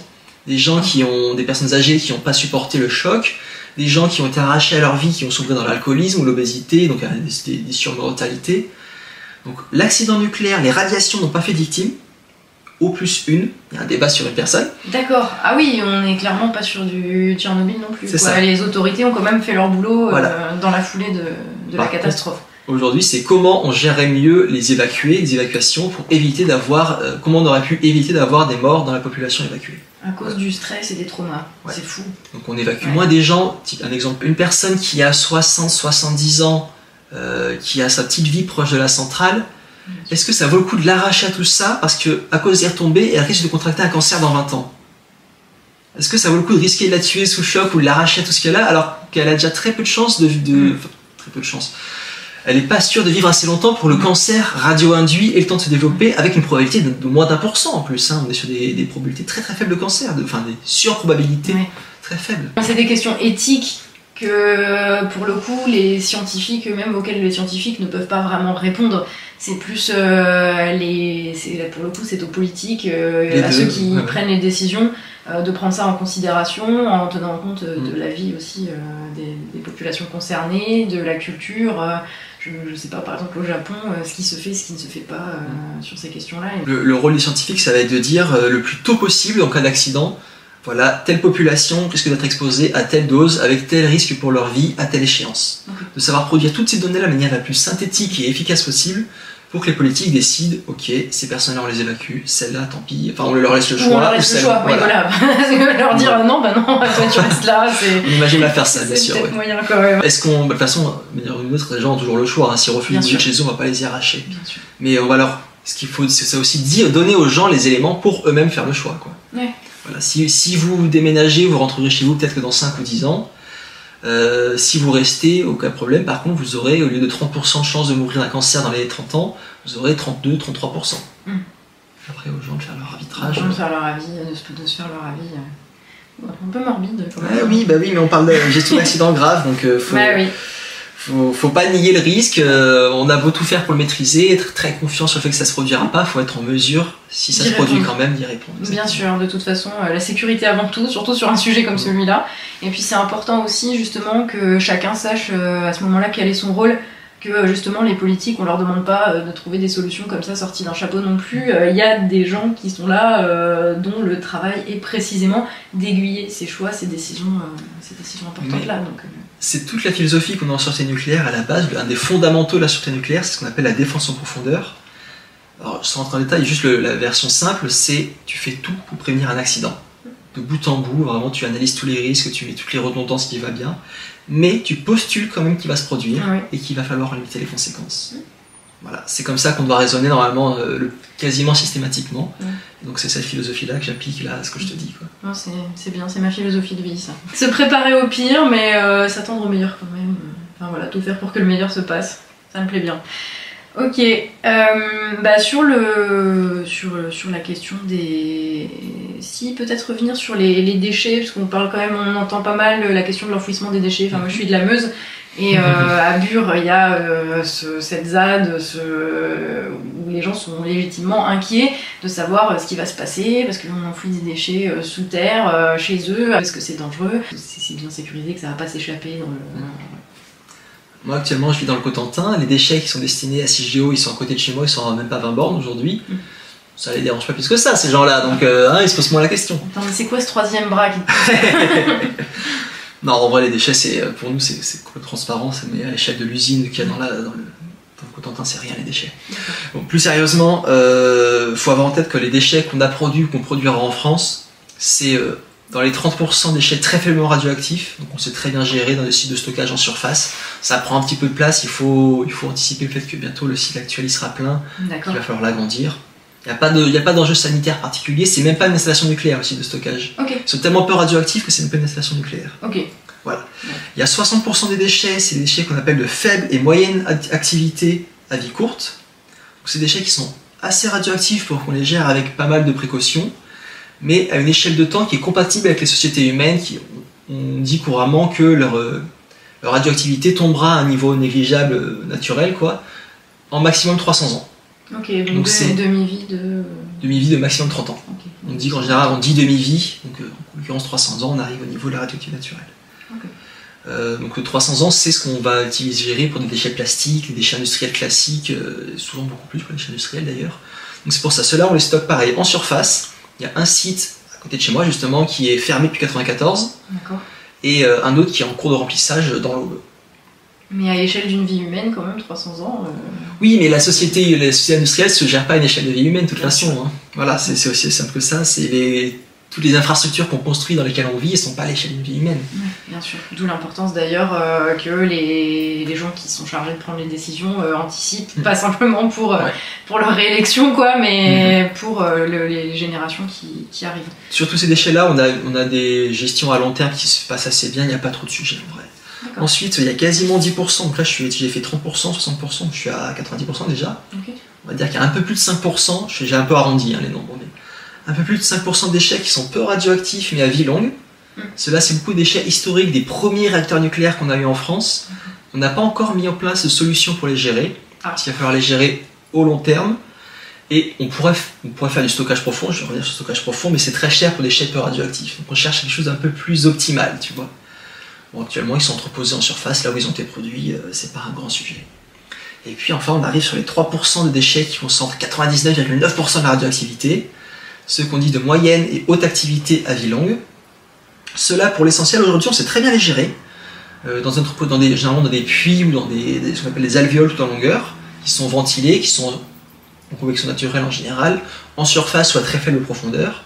Des gens qui ont, des personnes âgées qui n'ont pas supporté le choc, des gens qui ont été arrachés à leur vie, qui ont souffert dans l'alcoolisme ou l'obésité, donc des, des surmortalités. Donc l'accident nucléaire, les radiations n'ont pas fait de victimes, au plus une, il y a un débat sur une personne. D'accord. Ah oui, on n'est clairement pas sur du Tchernobyl non plus. Les autorités ont quand même fait leur boulot euh, dans la foulée de, la catastrophe. Aujourd'hui, c'est comment on gérerait mieux les évacués, les évacuations, pour éviter d'avoir, euh, comment on aurait pu éviter d'avoir des morts dans la population évacuée. À cause du stress et des traumas. C'est fou. Donc on évacue moins des gens. Un exemple, une personne qui a 60, 70 ans, euh, qui a sa petite vie proche de la centrale, est-ce que ça vaut le coup de l'arracher à tout ça parce que à cause des retombées, elle risque de contracter un cancer dans 20 ans? Est-ce que ça vaut le coup de risquer de la tuer sous choc ou de l'arracher à tout ce qu'elle a alors qu'elle a déjà très peu de chance de, de très peu de chance elle n'est pas sûre de vivre assez longtemps pour le cancer radio-induit et le temps de se développer avec une probabilité de, moins d'un pour cent en plus. Hein. On est sur des, probabilités très très faibles de cancer, de, enfin des surprobabilités très faibles. C'est des questions éthiques que pour le coup les scientifiques, même auxquels les scientifiques ne peuvent pas vraiment répondre, c'est plus euh, les, pour le coup c'est aux politiques, euh, à ceux qui prennent les décisions, euh, de prendre ça en considération en tenant compte de mm. la vie aussi des, des, populations concernées, de la culture je ne sais pas, par exemple au Japon, ce qui se fait, ce qui ne se fait pas euh, sur ces questions-là. Le, rôle des scientifiques, ça va être de dire le plus tôt possible en cas d'accident, voilà, telle population risque d'être exposée à telle dose, avec tel risque pour leur vie, à telle échéance. De savoir produire toutes ces données de la manière la plus synthétique et efficace possible pour que les politiques décident, ok, ces personnes-là on les évacue, celles-là tant pis, enfin on leur laisse le choix. on leur laisse le choix, oui voilà. leur dire non, bah non, toi tu restes là. On imagine la faire ça, bien sûr. moyen quand même. Est-ce qu'on, bah, de toute façon, une autre, les gens ont toujours le choix, hein, s'ils refusent de chez eux, on va pas les y arracher. Bien sûr. Mais on va leur, ce qu'il faut, c'est aussi dire, donner aux gens les éléments pour eux-mêmes faire le choix, quoi. Ouais. Voilà, si, si vous déménagez, vous rentrerez chez vous peut-être que dans 5 ou 10 ans, euh, si vous restez, aucun problème. Par contre, vous aurez, au lieu de 30% de chance de mourir d'un cancer dans les 30 ans, vous aurez 32-33%. Mm. Après, aux gens de faire leur arbitrage. de faire leur avis, de se, faire leur avis. Euh, un peu morbide quand même. oui, bah oui, mais on parle de gestion d'accident grave, donc euh, faut, bah oui. Faut, faut, pas nier le risque. on a beau tout faire pour le maîtriser, être très confiant sur le fait que ça se produira pas, faut être en mesure, si ça se produit quand même, d'y répondre. Bien sûr, de toute façon, la sécurité avant tout, surtout sur un sujet comme celui-là. Et puis c'est important aussi justement que chacun sache à ce moment-là quel est son rôle que euh, justement les politiques, on leur demande pas euh, de trouver des solutions comme ça sorties d'un chapeau non plus. Euh, il y a des gens qui sont là dont le travail est précisément d'aiguiller ces choix, ces décisions, ces décisions importantes là. Donc, c'est toute la philosophie qu'on a en sûreté nucléaire à la base. Un des fondamentaux de la sûreté nucléaire, c'est ce qu'on appelle la défense en profondeur. Alors, sans rentrer en détail, juste la version simple, c'est tu fais tout pour prévenir un accident. De bout en bout, vraiment, tu analyses tous les risques, tu mets toutes les redondances qui va bien mais tu postules quand même qu'il va se produire et qu'il va falloir limiter les conséquences. Voilà, c'est comme ça qu'on doit raisonner normalement euh, quasiment systématiquement. Donc c'est cette philosophie-là que j'applique là à ce que je te dis. C'est bien, c'est ma philosophie de vie ça. Se préparer au pire, mais euh, s'attendre au meilleur quand même. Enfin voilà, tout faire pour que le meilleur se passe. Ça me plaît bien. Ok, euh, bah sur, le, sur, sur la question des... Si, peut-être revenir sur les, les déchets, parce qu'on parle quand même, on entend pas mal la question de l'enfouissement des déchets. Enfin, moi je suis de la Meuse, et euh, à Bure, il y a euh, ce, cette ZAD ce, où les gens sont légitimement inquiets de savoir ce qui va se passer, parce que l'on enfouit des déchets sous terre, chez eux, parce que c'est dangereux. C'est bien sécurisé que ça va pas s'échapper dans le... Moi actuellement je vis dans le Cotentin, les déchets qui sont destinés à CIGEO ils sont à côté de chez moi, ils sont à même pas 20 bornes aujourd'hui. Mm. Ça les dérange pas plus que ça ces gens-là, donc euh, hein, ils se posent moins la question. Attends mais c'est quoi ce troisième bras qui Non en vrai les déchets c'est euh, pour nous c'est complètement transparent, mais à l'échelle de l'usine qu'il y a dans, la, dans, le, Cotentin c'est rien les déchets. Plus sérieusement, euh, faut avoir en tête que les déchets qu'on a produits ou qu'on produira en France, c'est euh, dans les 30% déchets très faiblement radioactifs, donc on sait très bien gérer dans les sites de stockage en surface. Ça prend un petit peu de place, il faut, il faut anticiper le fait que bientôt le site actuel il sera plein, il va falloir l'agrandir. Il n'y a pas d'enjeu sanitaire particulier, c'est même pas une installation nucléaire site de stockage. Ils sont tellement peu radioactifs que c'est même pas une installation nucléaire. Voilà. Il y a 60% des déchets, c'est des déchets qu'on appelle de faible et moyenne activité à vie courte. C'est des déchets qui sont assez radioactifs pour qu'on les gère avec pas mal de précautions mais à une échelle de temps qui est compatible avec les sociétés humaines, qui on dit couramment que leur, euh, leur radioactivité tombera à un niveau négligeable euh, naturel, quoi, en maximum 300 ans. Ok, donc, c'est demi-vie de... Demi-vie de maximum 30 ans. On dit qu'en général, on dit demi-vie, donc euh, en l'occurrence 300 ans, on arrive au niveau de la radioactivité naturelle. donc 300 ans, c'est ce qu'on va utiliser pour des déchets plastiques, des déchets industriels classiques, souvent beaucoup plus pour les déchets industriels d'ailleurs. Donc c'est pour ça, ceux-là on les stocke pareil en surface, il y a un site à côté de chez moi justement qui est fermé depuis 94 et euh, un autre qui est en cours de remplissage dans l'eau. Mais à l'échelle d'une vie humaine, quand même, 300 ans. Euh, oui, mais la société, la société industrielle se gère pas à une échelle de vie humaine, de toute façon. Hein. Voilà, c'est aussi simple que ça. C'est les toutes les infrastructures qu'on construit dans lesquelles on vit, elles sont pas à l'échelle d'une vie humaine. bien sûr. D'où l'importance d'ailleurs euh, que les, les, gens qui sont chargés de prendre les décisions euh, anticipent, mm. pas simplement pour, euh, pour leur réélection, quoi, mais mm-hmm. pour les générations qui, qui, arrivent. Sur tous ces déchets-là, on a, on a des gestions à long terme qui se passent assez bien, il n'y a pas trop de sujets en vrai. Ensuite, il y a quasiment 10%, donc là j'ai fait 30%, 60%, je suis à 90% déjà. On va dire qu'il y a un peu plus de 5%, j'ai un peu arrondi hein, les nombres, un peu plus de 5% de déchets qui sont peu radioactifs mais à vie longue. Mm. Cela, c'est beaucoup de déchets historiques des premiers réacteurs nucléaires qu'on a eu en France. Mm. On n'a pas encore mis en place de solution pour les gérer. Ah. Il va falloir les gérer au long terme. Et on pourrait, on pourrait faire du stockage profond, je vais revenir sur le stockage profond, mais c'est très cher pour des déchets peu radioactifs. Donc on cherche quelque chose d'un peu plus optimal, tu vois. Actuellement, ils sont entreposés en surface, là où ils ont été produits, euh, c'est pas un grand sujet. Et puis enfin, on arrive sur les 3% de déchets qui concentrent 99,9% de la radioactivité ceux qu'on dit de moyenne et haute activité à vie longue. Cela, pour l'essentiel, aujourd'hui, on sait très bien les gérer. Euh, dans dans des, généralement dans des puits ou dans des, ce qu'on appelle des alvéoles tout en longueur, qui sont ventilés, qui sont en convection naturelle en général, en surface ou à très faible profondeur.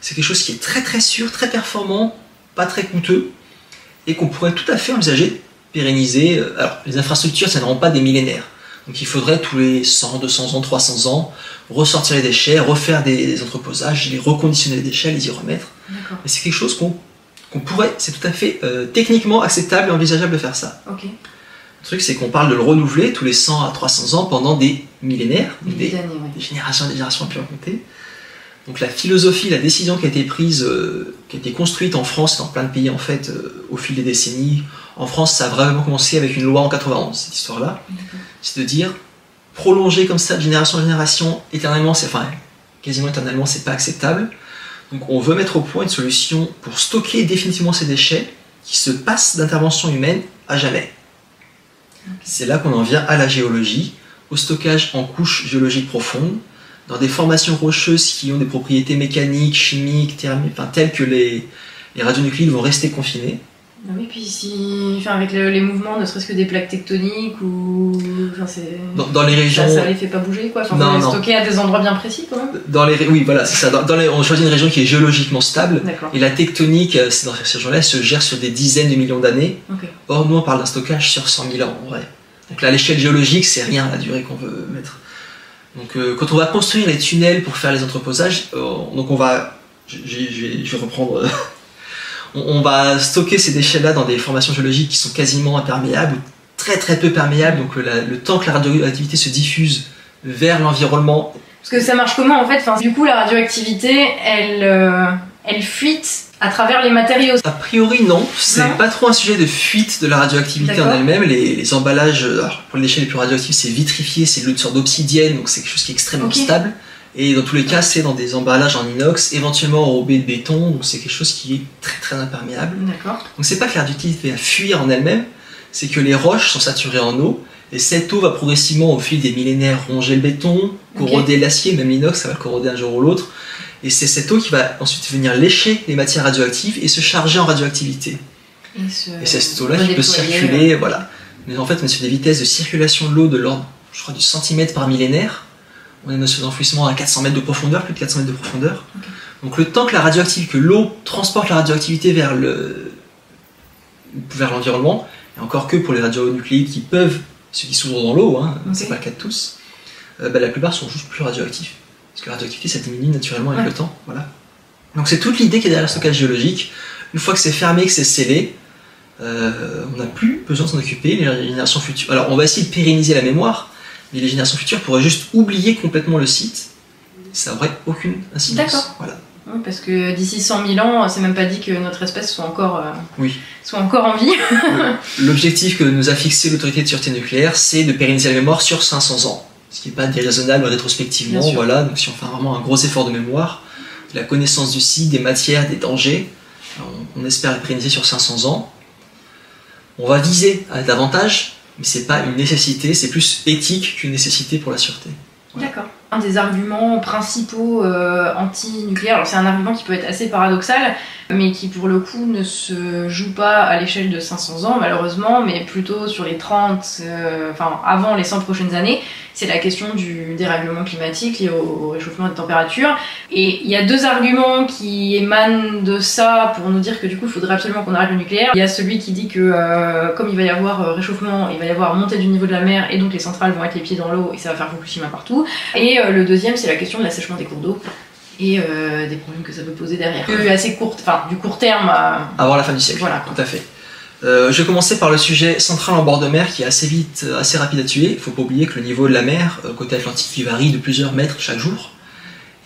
C'est quelque chose qui est très très sûr, très performant, pas très coûteux, et qu'on pourrait tout à fait envisager, pérenniser. Euh, alors, les infrastructures, ça ne rend pas des millénaires. Donc il faudrait tous les 100, 200 ans, 300 ans ressortir les déchets, refaire des, entreposages, les reconditionner les déchets, les y remettre. Mais c'est quelque chose qu'on pourrait, c'est tout à fait euh, techniquement acceptable et envisageable de faire ça. Le truc, c'est qu'on parle de le renouveler tous les 100 à 300 ans pendant des millénaires, des, générations et des générations à plus raconter. Donc la philosophie, la décision qui a été prise, euh, qui a été construite en France et dans plein de pays en fait euh, au fil des décennies. En France, ça a vraiment commencé avec une loi en 91, cette histoire-là. C'est de dire prolonger comme ça de génération en génération éternellement, c'est enfin quasiment éternellement, c'est pas acceptable. Donc on veut mettre au point une solution pour stocker définitivement ces déchets qui se passent d'intervention humaine à jamais. C'est là qu'on en vient à la géologie, au stockage en couches géologiques profondes, dans des formations rocheuses qui ont des propriétés mécaniques, chimiques, thermiques, enfin, telles que les, les radionuclides vont rester confinés. Ah oui, puis si, enfin, avec les mouvements, ne serait-ce que des plaques tectoniques ou, enfin, dans, les régions, ça, ne les fait pas bouger quoi. Enfin, non, non. stocker à des endroits bien précis quand même. Dans les, oui, voilà, c'est ça. Dans, les... on choisit une région qui est géologiquement stable et la tectonique, euh, dans ces régions-là, se gère sur des dizaines de millions d'années. Or, nous, on parle d'un stockage sur 100 000 ans en vrai. Donc là, l'échelle géologique, c'est rien la durée qu'on veut mettre. Donc, euh, quand on va construire les tunnels pour faire les entreposages, euh, donc on va, je, vais reprendre on, va stocker ces déchets-là dans des formations géologiques qui sont quasiment imperméables, très très peu perméable, donc le temps que la radioactivité se diffuse vers l'environnement, Parce que ça marche comment en fait? Du coup, la radioactivité, elle, euh, elle fuite à travers les matériaux. a priori non, c'est pas trop un sujet de fuite de la radioactivité en elle-même. Les, les emballages, alors, pour les déchets les plus radioactifs, c'est vitrifié, c'est une sorte d'obsidienne, donc c'est quelque chose qui est extrêmement stable. Et dans tous les cas, c'est dans des emballages en inox, éventuellement enrobés de béton, donc c'est quelque chose qui est très très imperméable. D'accord. Donc c'est pas que la radioactivité va fuir en elle-même, c'est que les roches sont saturées en eau, et cette eau va progressivement au fil des millénaires ronger le béton, corroder l'acier, même l'inox, ça va le corroder un jour ou l'autre, et c'est cette eau qui va ensuite venir lécher les matières radioactives et se charger en radioactivité. Et, ce- Et c'est cette eau-là qui peut circuler, voilà. Mais en fait, on est sur des vitesses de circulation de l'eau de l'ordre, je crois, du centimètre par millénaire. On est sur un enfouissement à 400 mètres de profondeur, plus de 400 mètres de profondeur. Donc le temps que la radioactivité, que l'eau transporte la radioactivité vers le vers l'environnement, et encore que pour les radionucléides qui peuvent se dissoudre dans l'eau, hein, Ok. c'est pas le cas de tous, euh, bah, la plupart sont juste plus radioactifs. Parce que la radioactivité, ça diminue naturellement avec Ouais. le temps. Voilà. Donc c'est toute l'idée qui est derrière le stockage géologique. Une fois que c'est fermé, que c'est scellé, euh, on n'a plus besoin de s'en occuper. Les générations futures. Alors on va essayer de pérenniser la mémoire, mais les générations futures pourraient juste oublier complètement le site. Ça n'aurait aucune incidence. D'accord. Voilà. Oui, parce que d'ici 100 000 ans, c'est même pas dit que notre espèce soit encore, euh, Oui. soit encore en vie. L'objectif que nous a fixé l'autorité de sûreté nucléaire, c'est de pérenniser la mémoire sur 500 ans. Ce qui n'est pas déraisonnable rétrospectivement. Voilà. Donc si on fait vraiment un gros effort de mémoire, de la connaissance du site, des matières, des dangers, on, on espère les pérenniser sur 500 ans. On va viser à davantage, mais c'est pas une nécessité, c'est plus éthique qu'une nécessité pour la sûreté. D'accord. Un des arguments principaux euh, anti-nucléaires, alors c'est un argument qui peut être assez paradoxal, mais qui pour le coup ne se joue pas à l'échelle de 500 ans malheureusement, mais plutôt sur les 30, euh, enfin avant les 100 prochaines années, c'est la question du dérèglement climatique lié au, au réchauffement des températures. Et il y a deux arguments qui émanent de ça pour nous dire que du coup il faudrait absolument qu'on arrête le nucléaire. Il y a celui qui dit que euh, comme il va y avoir euh, réchauffement, il va y avoir montée du niveau de la mer et donc les centrales vont être les pieds dans l'eau et ça va faire Fukushima partout. Et euh, le deuxième, c'est la question de l'assèchement des cours d'eau et euh, des problèmes que ça peut poser derrière. Assez courte, enfin du court terme. Avant la fin du siècle. Voilà. Tout à fait. Euh, je vais commencer par le sujet central en bord de mer qui est assez vite, euh, assez rapide à tuer. Il faut pas oublier que le niveau de la mer euh, côté Atlantique il varie de plusieurs mètres chaque jour.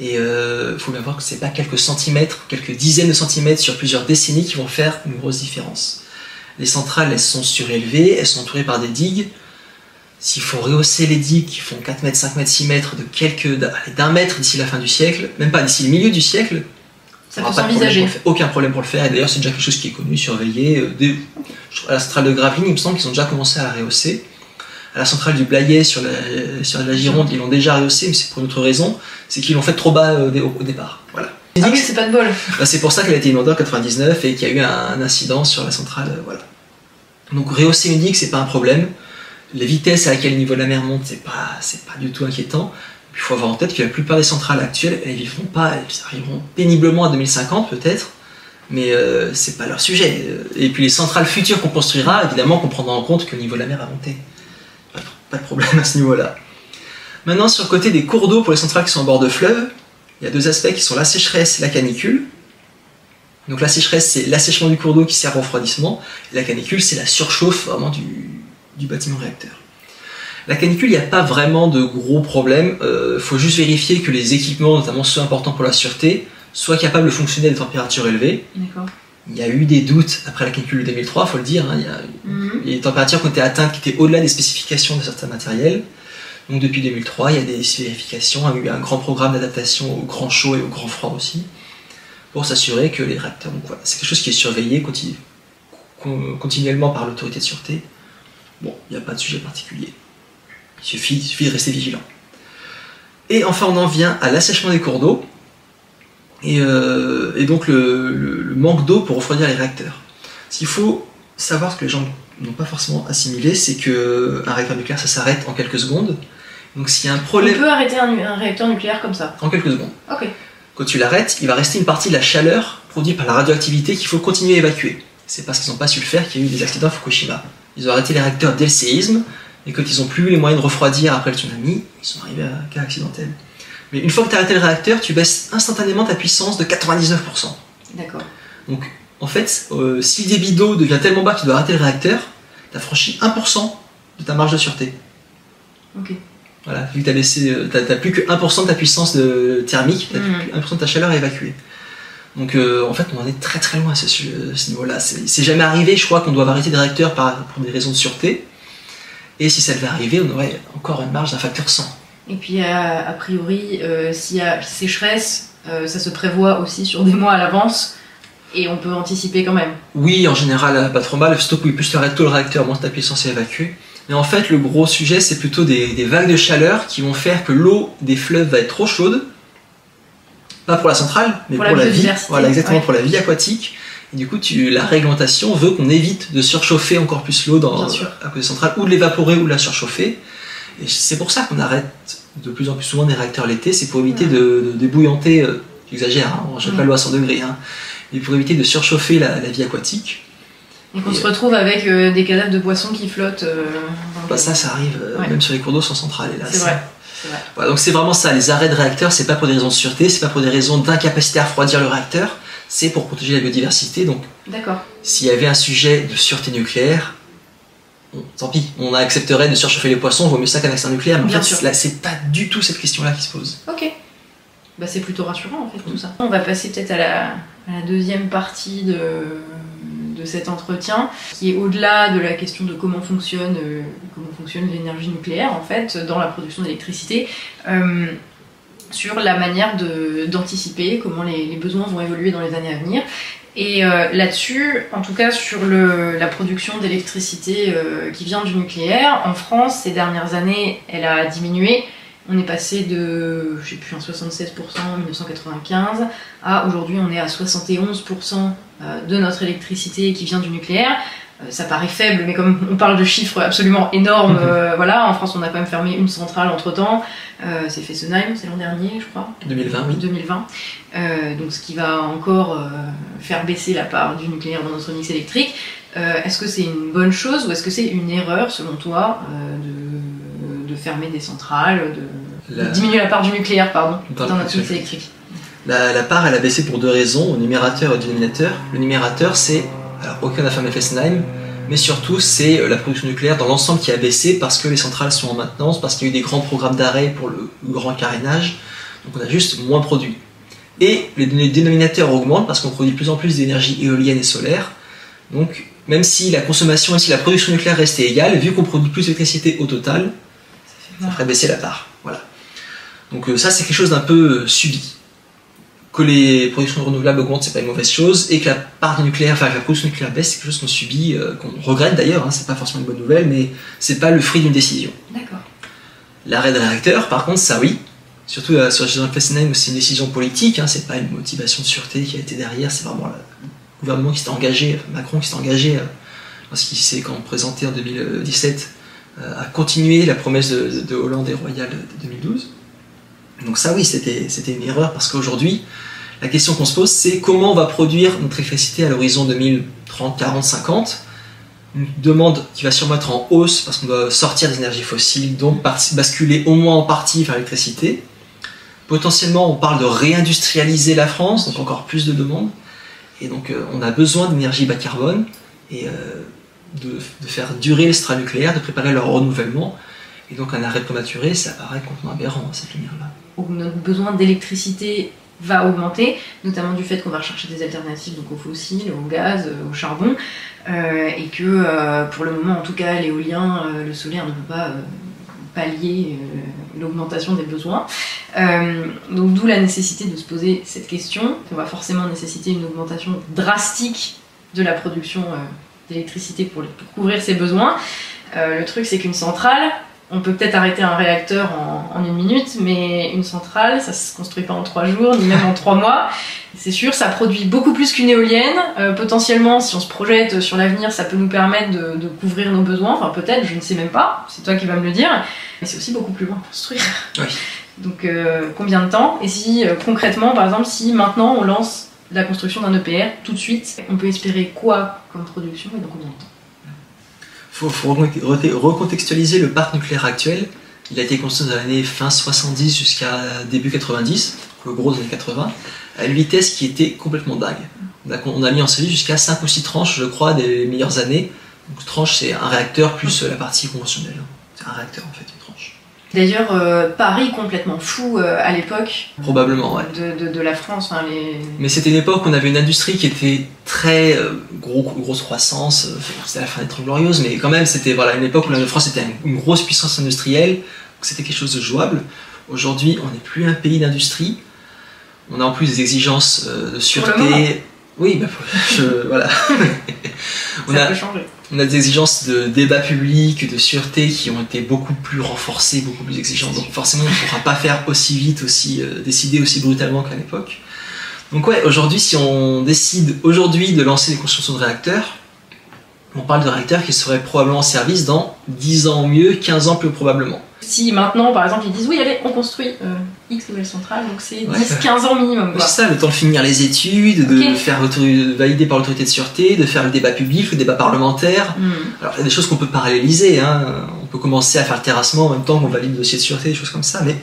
Et il faut bien voir que c'est pas quelques centimètres, quelques dizaines de centimètres sur plusieurs décennies qui vont faire une grosse différence. Les centrales, elles sont surélevées, elles sont entourées par des digues. S'il faut rehausser les digues qui font 4 mètres, 5 mètres, 6 mètres de quelques, d'un mètre d'ici la fin du siècle, même pas d'ici le milieu du siècle, ça peut s'envisager. Aucun problème pour le faire. Et d'ailleurs, c'est déjà quelque chose qui est connu, surveillé. euh, dès- À la centrale de Gravelines, il me semble qu'ils ont déjà commencé à rehausser. À la centrale du Blayais, sur la, sur la Gironde, ils l'ont déjà rehaussé, mais c'est pour une autre raison. C'est qu'ils l'ont fait trop bas euh, au, dé- au départ. Voilà. Ah oui, c'est pas de bol. Bah, c'est pour ça qu'elle a été inondée en 99 et qu'il y a eu un, un incident sur la centrale. euh, voilà. Donc rehausser une digue, c'est pas un problème. Les vitesses à laquelle le niveau de la mer monte, c'est pas, c'est pas du tout inquiétant. Il faut avoir en tête que la plupart des centrales actuelles, elles vivront pas, elles arriveront péniblement à 2050 peut-être, mais euh, c'est pas leur sujet. Et puis les centrales futures qu'on construira, évidemment qu'on prendra en compte que le niveau de la mer a monté. Pas, de- problème à ce niveau-là. Maintenant, sur le côté des cours d'eau pour les centrales qui sont en bord de fleuve, il y a deux aspects qui sont la sécheresse et la canicule. Donc la sécheresse, c'est l'assèchement du cours d'eau qui sert au refroidissement, et la canicule, c'est la surchauffe vraiment du bâtiment réacteur. La canicule, il n'y a pas vraiment de gros problèmes. Il faut juste vérifier que les équipements, notamment ceux importants pour la sûreté, soient capables de fonctionner à des températures élevées. Il y a eu des doutes après la canicule de 2003, il faut le dire. hein, il, y a, il y a des températures qui ont été atteintes qui étaient au-delà des spécifications de certains matériels. Donc depuis 2003, il y a des vérifications, il y a eu un grand programme d'adaptation au grand chaud et au grand froid aussi, pour s'assurer que les réacteurs. Donc voilà, c'est quelque chose qui est surveillé continu- con- continuellement par l'autorité de sûreté. Bon, il n'y a pas de sujet particulier. Il suffit, il suffit de rester vigilant. Et enfin, on en vient à l'assèchement des cours d'eau. Et, euh, et donc le, le- le manque d'eau pour refroidir les réacteurs. Ce qu'il faut savoir, ce que les gens n'ont pas forcément assimilé, c'est qu'un réacteur nucléaire, ça s'arrête en quelques secondes. Donc s'il y a un On problème peut arrêter un, un réacteur nucléaire comme ça. en quelques secondes, Ok. quand tu l'arrêtes, il va rester une partie de la chaleur produite par la radioactivité qu'il faut continuer à évacuer. C'est parce qu'ils n'ont pas su le faire qu'il y a eu des accidents à Fukushima. Ils ont arrêté les réacteurs dès le séisme, et quand ils n'ont plus les moyens de refroidir après le tsunami, ils sont arrivés à un cas accidentel. Mais une fois que tu as arrêté le réacteur, tu baisses instantanément ta puissance de 99%. D'accord. En fait, euh, si le débit d'eau devient tellement bas que tu dois arrêter le réacteur, tu as franchi 1% de ta marge de sûreté. Ok. Voilà, vu que t'as baissé, euh, plus que 1% de ta puissance de, thermique, t'as Mhm. plus que 1% de ta chaleur à évacuer. Donc euh, en fait, on en est très très loin à ce, niveau-là. C'est, c'est jamais arrivé, je crois, qu'on doit arrêter des réacteurs par, pour des raisons de sûreté. Et si ça devait arriver, on aurait encore une marge d'un facteur 100. Et puis, a, a priori, euh, s'il y a sécheresse, euh, ça se prévoit aussi sur des mois à l'avance. Et on peut anticiper quand même. Oui, en général, euh, pas trop mal, surtout que oui, plus tu arrêtes tôt le réacteur, moins ta puissance est évacuée. Mais en fait, le gros sujet, c'est plutôt des, des vagues de chaleur qui vont faire que l'eau des fleuves va être trop chaude. Pas pour la centrale, mais Pour pour, la la vie. Voilà, exactement, ouais. pour la vie aquatique. Et du coup, tu, la réglementation veut qu'on évite de surchauffer encore plus l'eau dans des centrales, ou de l'évaporer ou de la surchauffer. Et c'est pour ça qu'on arrête de plus en plus souvent des réacteurs l'été, c'est pour éviter Ouais. de, de débouillanter, euh, j'exagère, hein, on pas Ouais. l'eau à 100 degrés, hein, mais pour éviter de surchauffer la, la vie aquatique. Et qu'on Et, se retrouve avec euh, des cadavres de poissons qui flottent. euh, Bah ça, ça arrive euh, Ouais. même sur les cours d'eau sans centrale. Là, C'est vrai. C'est vrai. Voilà, donc c'est vraiment ça. Les arrêts de réacteurs, c'est pas pour des raisons de sûreté, c'est pas pour des raisons d'incapacité à refroidir le réacteur, c'est pour protéger la biodiversité. Donc D'accord. s'il y avait un sujet de sûreté nucléaire, bon, tant pis, on accepterait de surchauffer les poissons, vaut mieux ça qu'un accident nucléaire. Mais Bien en fait, sûr. là, c'est pas du tout cette question-là qui se pose. Ok. Bah, c'est plutôt rassurant en fait tout ça. On va passer peut-être à la, à la deuxième partie de, de cet entretien, qui est au-delà de la question de comment fonctionne, euh, comment fonctionne l'énergie nucléaire en fait dans la production d'électricité, euh, sur la manière d'anticiper comment les, besoins vont évoluer dans les années à venir. Et euh, là-dessus, en tout cas sur la production d'électricité euh, qui vient du nucléaire, en France, ces dernières années, elle a diminué. On est passé de, je plus, un 76% en 1995 à aujourd'hui on est à 71% euh, de notre électricité qui vient du nucléaire. Euh, Ça paraît faible, mais comme on parle de chiffres absolument énormes, Mhm. euh, voilà, en France on a quand même fermé une centrale entre temps. c'est Fessenheim, c'est l'an dernier, je crois. 2020, oui. 2020. Euh, donc ce qui va encore euh, faire baisser la part du nucléaire dans notre mix électrique. Euh, est-ce que c'est une bonne chose ou est-ce que c'est une erreur selon toi euh, de, de fermer des centrales, de, La- de diminuer la part du nucléaire pardon, Dans notre mix mix électrique? La, la part, elle a baissé pour deux raisons, au numérateur et au dénominateur. Le numérateur, c'est, alors aucun n'a fermé Fessenheim, mais surtout c'est euh, la production nucléaire dans l'ensemble qui a baissé parce que les centrales sont en maintenance, parce qu'il y a eu des grands programmes d'arrêt pour le, grand carénage, donc on a juste moins produit. Et les dé- dénominateurs augmentent parce qu'on produit de plus en plus d'énergie éolienne et solaire, donc même si la consommation et si la production nucléaire restait égale, vu qu'on produit plus d'électricité au total, ça ferait baisser la part. Voilà. Donc euh, ça c'est quelque chose d'un peu euh, subi. Que les productions renouvelables augmentent, c'est pas une mauvaise chose, et que la part nucléaire, enfin que la production nucléaire baisse, c'est quelque chose qu'on subit, euh, qu'on regrette d'ailleurs, hein, c'est pas forcément une bonne nouvelle, mais c'est pas le fruit d'une décision. D'accord. L'arrêt des réacteurs, par contre, ça oui. Surtout euh, sur Jean Fessenheim, c'est une décision politique, hein, c'est pas une motivation de sûreté qui a été derrière, c'est vraiment le gouvernement qui s'est engagé, Macron qui s'est engagé, euh, lorsqu'il s'est quand présenté en 2017, euh, à continuer la promesse de, de Hollande et Royal de 2012. Donc ça oui, c'était une erreur parce qu'aujourd'hui, la question qu'on se pose, c'est comment on va produire notre électricité à l'horizon 2030, 40, 50 Une demande qui va sûrement être en hausse parce qu'on doit sortir des énergies fossiles, donc basculer au moins en partie vers l'électricité. Potentiellement, on parle de réindustrialiser la France, donc encore plus de demandes. Et donc, euh, on a besoin d'énergie bas carbone et euh, de, faire durer les centrales nucléaires, de préparer leur renouvellement. Et donc, un arrêt prématuré, ça paraît complètement aberrant, cette lumière-là. Notre besoin d'électricité va augmenter, notamment du fait qu'on va rechercher des alternatives donc aux fossiles, au gaz, euh, au charbon, euh, et que euh, pour le moment, en tout cas, l'éolien, le solaire ne peut pas pallier l'augmentation des besoins. Donc d'où la nécessité de se poser cette question. On va forcément nécessiter une augmentation drastique de la production d'électricité pour, pour couvrir ces besoins. Le truc, c'est qu'une centrale, on peut peut-être arrêter un réacteur en, en une minute, mais une centrale, ça se construit pas en trois jours, ni même en trois mois. C'est sûr, ça produit beaucoup plus qu'une éolienne. Euh, potentiellement, si on se projette sur l'avenir, ça peut nous permettre de, de couvrir nos besoins. Enfin, peut-être, je ne sais même pas. C'est toi qui vas me le dire. Mais c'est aussi beaucoup plus loin à construire. Oui. Donc, euh, combien de temps? Et si, euh, concrètement, par exemple, si maintenant on lance la construction d'un EPR tout de suite, on peut espérer quoi comme production et dans combien de temps? Faut, faut re- recontextualiser le parc nucléaire actuel. Il a été construit dans l'année fin 70 jusqu'à début 90, le gros des années 80, à une vitesse qui était complètement dingue. On a, mis en service jusqu'à 5 ou 6 tranches, je crois, des meilleures années. Donc tranche, c'est un réacteur plus euh, la partie conventionnelle. C'est un réacteur en fait. D'ailleurs, euh, Paris complètement fou euh, à l'époque Probablement, ouais. de, de- de la France. les... Mais c'était une époque où on avait une industrie qui était très euh, gros, grosse croissance. C'était la fin des Trente Glorieuses, mais quand même, c'était voilà, une époque où la France était une, une grosse puissance industrielle. C'était quelque chose de jouable. Aujourd'hui, on n'est plus un pays d'industrie. On a en plus des exigences de sûreté. Oui, bah, je- voilà. on, Ça a, peut changer. on a des exigences de débat public, de sûreté qui ont été beaucoup plus renforcées, beaucoup plus exigeantes. Donc forcément, on ne pourra pas faire aussi vite, aussi euh, décider aussi brutalement qu'à l'époque. Donc ouais, aujourd'hui, si on décide aujourd'hui de lancer des constructions de réacteurs, on parle de réacteurs qui seraient probablement en service dans 10 ans au mieux, 15 ans plus probablement. Si maintenant, par exemple, ils disent oui, allez, on construit euh, X nouvelles centrales, donc c'est Ouais, 10-15 ans minimum. C'est ça, le temps de finir les études, de faire valider par l'autorité de sûreté, de faire le débat public, le débat parlementaire. Hmm. Alors, il y a des choses qu'on peut paralléliser. Hein. On peut commencer à faire le terrassement en même temps qu'on valide le dossier de sûreté, des choses comme ça. Mais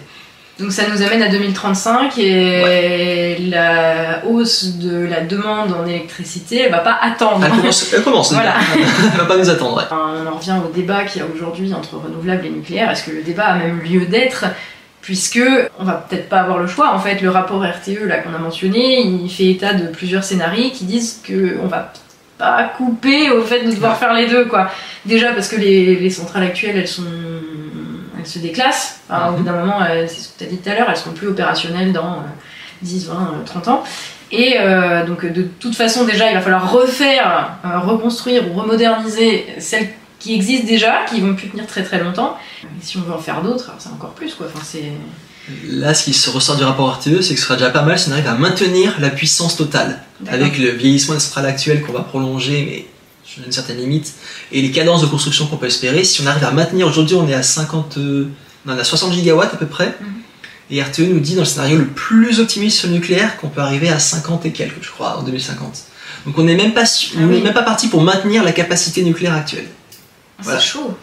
Donc ça nous amène à 2035 et la hausse de la demande en électricité, elle va pas attendre. elle commence. Elle commence Voilà. elle va pas nous attendre. ouais. On en revient au débat qu'il y a aujourd'hui entre renouvelables et nucléaire. Est-ce que le débat a même lieu d'être? Puisque on va peut-être pas avoir le choix. En fait, le rapport RTE là qu'on a mentionné, il fait état de plusieurs scénarios qui disent que on va pas couper au fait de devoir faire les deux quoi. Déjà parce que les, les centrales actuelles elles sont elles se déclassent. Enfin, Au bout d'un moment, elles- c'est ce que tu as dit tout à l'heure, elles seront plus opérationnelles dans euh, 10, 20, euh, 30 ans. Et euh, donc de toute façon déjà il va falloir refaire, euh, reconstruire ou remoderniser celles qui existent déjà, qui vont plus tenir très très longtemps. Et si on veut en faire d'autres, c'est encore plus quoi. Enfin, c'est... Là, ce qui se ressort du rapport RTE, c'est que ce sera déjà pas mal si on arrive à maintenir la puissance totale. D'accord. Avec le vieillissement des centrales actuelles qu'on va prolonger, mais une certaine limite, et les cadences de construction qu'on peut espérer, si on arrive à maintenir, aujourd'hui on est à 50, euh, non, on est à 60 gigawatts à peu près, Mhm. et RTE nous dit dans le scénario le plus optimiste sur le nucléaire qu'on peut arriver à 50 et quelques, je crois, en 2050. Donc on n'est même pas, Ah on n'est oui. même pas parti pour maintenir la capacité nucléaire actuelle. Voilà. C'est chaud.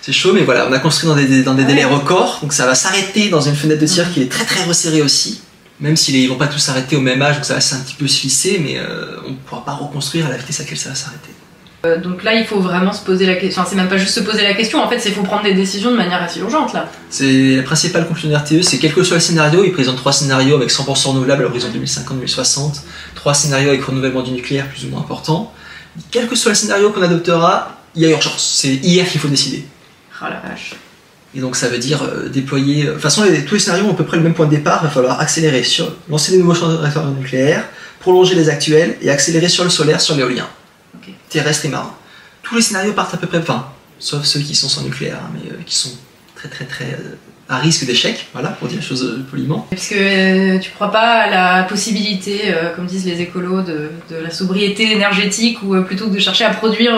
C'est chaud, mais voilà, on a construit dans des, dans des Ouais. délais records, donc ça va s'arrêter dans une fenêtre de tir Mhm. qui est très très resserrée aussi. Même s'ils ne vont pas tous s'arrêter au même âge, donc ça va un petit peu se lisser, mais euh, on ne pourra pas reconstruire à la vitesse à laquelle ça va s'arrêter. Euh, donc là, il faut vraiment se poser la question. Enfin, c'est même pas juste se poser la question. En fait, c'est faut prendre des décisions de manière assez urgente là. C'est la principale conclusion de RTE, c'est quel que soit le scénario, ils présentent trois scénarios avec 100% renouvelable à l'horizon 2050-2060, trois scénarios avec renouvellement du nucléaire plus ou moins important. Quel que soit le scénario qu'on adoptera, il y a urgence. C'est hier qu'il faut décider. Oh la vache. Et donc ça veut dire euh, déployer. De toute façon, tous les scénarios ont à peu près le même point de départ. Il va falloir accélérer sur lancer des nouveaux champs de réacteurs nucléaires, prolonger les actuels et accélérer sur le solaire, sur l'éolien, terrestre et marin. Tous les scénarios partent à peu près, enfin, sauf ceux qui sont sans nucléaire, hein, mais euh, qui sont très très très euh, à risque d'échec. Voilà, pour dire les choses euh, poliment. Parce que euh, tu crois pas à la possibilité, euh, comme disent les écolos, de, de la sobriété énergétique ou euh, plutôt que de chercher à produire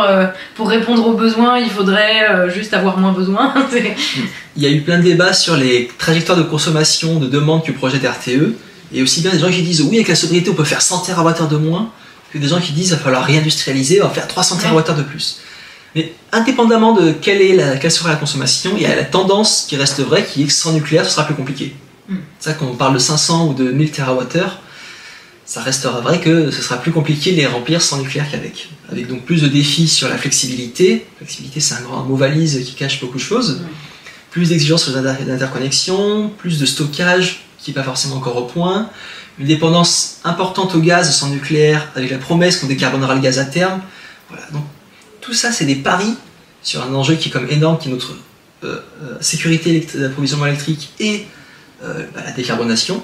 pour répondre aux besoins, il faudrait juste avoir moins besoin. C'est- Il y a eu plein de débats sur les trajectoires de consommation, de demande que projette RTE, et aussi bien des gens qui disent oui, avec la sobriété, on peut faire 100 TWh de moins, que des gens qui disent il va falloir réindustrialiser, on va faire 300 Ouais. TWh de plus. Mais indépendamment de quelle, est la, quelle sera la consommation, il y a la tendance qui reste vraie, qui est que sans nucléaire, ce sera plus compliqué. Mm. C'est ça qu'on parle de 500 ou de 1000 TWh, ça restera vrai que ce sera plus compliqué de les remplir sans nucléaire qu'avec. Avec donc plus de défis sur la flexibilité. Flexibilité, c'est un grand mot valise qui cache beaucoup de choses. Ouais. Plus d'exigences sur interconnexions, plus de stockage qui n'est pas forcément encore au point, une dépendance importante au gaz sans nucléaire avec la promesse qu'on décarbonera le gaz à terme. Voilà, donc tout ça, c'est des paris sur un enjeu qui est comme énorme, qui est notre euh, euh, sécurité d'approvisionnement électrique et euh, bah, la décarbonation.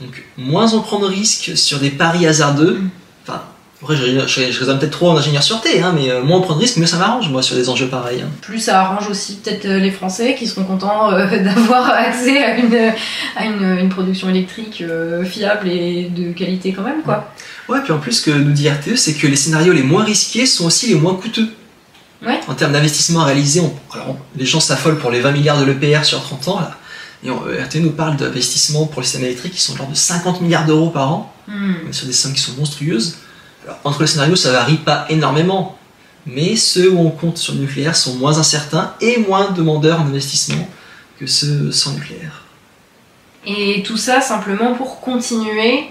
Donc moins on prend de risques sur des paris hasardeux, enfin, après je, je, je raisonne peut-être trop en ingénieur sûreté, hein, mais euh, moins on prend de risques, mieux ça m'arrange moi sur des enjeux pareils. hein. Plus ça arrange aussi peut-être les Français qui seront contents euh, d'avoir accès à une, à une, une production électrique euh, fiable et de qualité quand même quoi. Ouais, puis en plus, ce que nous dit RTE, c'est que les scénarios les moins risqués sont aussi les moins coûteux. Ouais. En termes d'investissement réalisé, on- alors, on- les gens s'affolent pour les 20 milliards de l'EPR sur 30 ans. Là. Et on- euh, RTE nous parle d'investissements pour les systèmes électriques qui sont de l'ordre de 50 milliards d'euros par an, on est sur des sommes qui sont monstrueuses. Alors, entre les scénarios, ça varie pas énormément, mais ceux où on compte sur le nucléaire sont moins incertains et moins demandeurs en investissement que ceux sans nucléaire. Et tout ça simplement pour continuer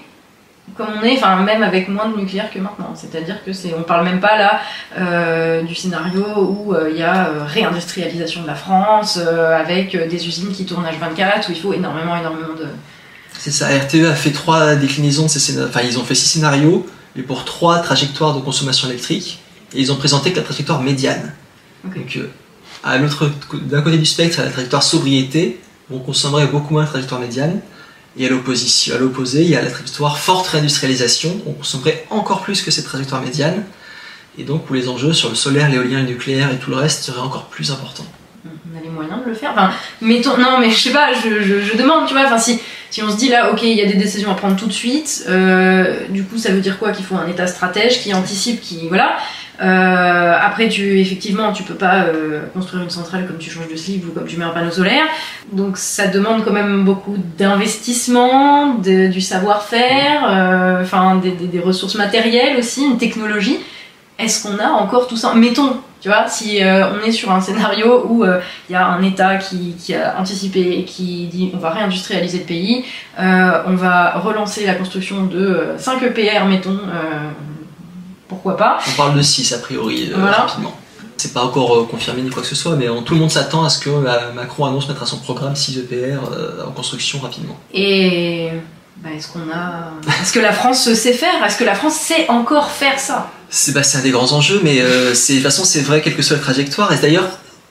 comme on est, enfin même avec moins de nucléaire que maintenant. C'est-à-dire que c'est, on parle même pas là euh, du scénario où euh, il y a euh, réindustrialisation de la France avec des usines qui tournent H24 où il faut énormément, énormément de. C'est ça. RTE a fait trois déclinaisons de ces scénarios. Enfin, ils ont fait six scénarios, mais pour trois trajectoires de consommation électrique, et ils ont présenté que la trajectoire médiane. Donc, à l'autre, d'un côté du spectre, la trajectoire sobriété, on consommerait beaucoup moins la trajectoire médiane. Et à l'opposé, il y a la trajectoire forte réindustrialisation, on consommerait encore plus que cette trajectoire médiane, et donc où les enjeux sur le solaire, l'éolien, le nucléaire et tout le reste seraient encore plus importants. On a les moyens de le faire. Enfin, mettons, non, mais je sais pas, je, demande, tu vois. Enfin, si, si on se dit là, ok, il y a des décisions à prendre tout de suite, euh, du coup, ça veut dire quoi? Qu'il faut un État stratège qui anticipe, qui voilà. Euh, après, effectivement, tu peux pas euh, construire une centrale comme tu changes de slip ou comme tu mets un panneau solaire. Donc, ça demande quand même beaucoup d'investissement, du savoir-faire, euh, enfin des, ressources matérielles aussi, une technologie. Est-ce qu'on a encore tout ça? Mettons, tu vois, si on est sur un scénario où il y a un État qui, qui, a anticipé et qui dit on va réindustrialiser le pays, on va relancer la construction de 5 EPR, mettons pourquoi pas. On parle de 6 a priori, euh, rapidement. C'est pas encore euh, confirmé ni quoi que ce soit, mais tout le monde s'attend à ce que euh, Macron annonce mettre à son programme 6 EPR en construction rapidement. Et bah, est-ce qu'on a. Est-ce que la France sait faire? Est-ce que la France sait encore faire ça? C'est bah, un des grands enjeux, mais de toute façon, c'est vrai, quelle que soit la trajectoire. Et d'ailleurs,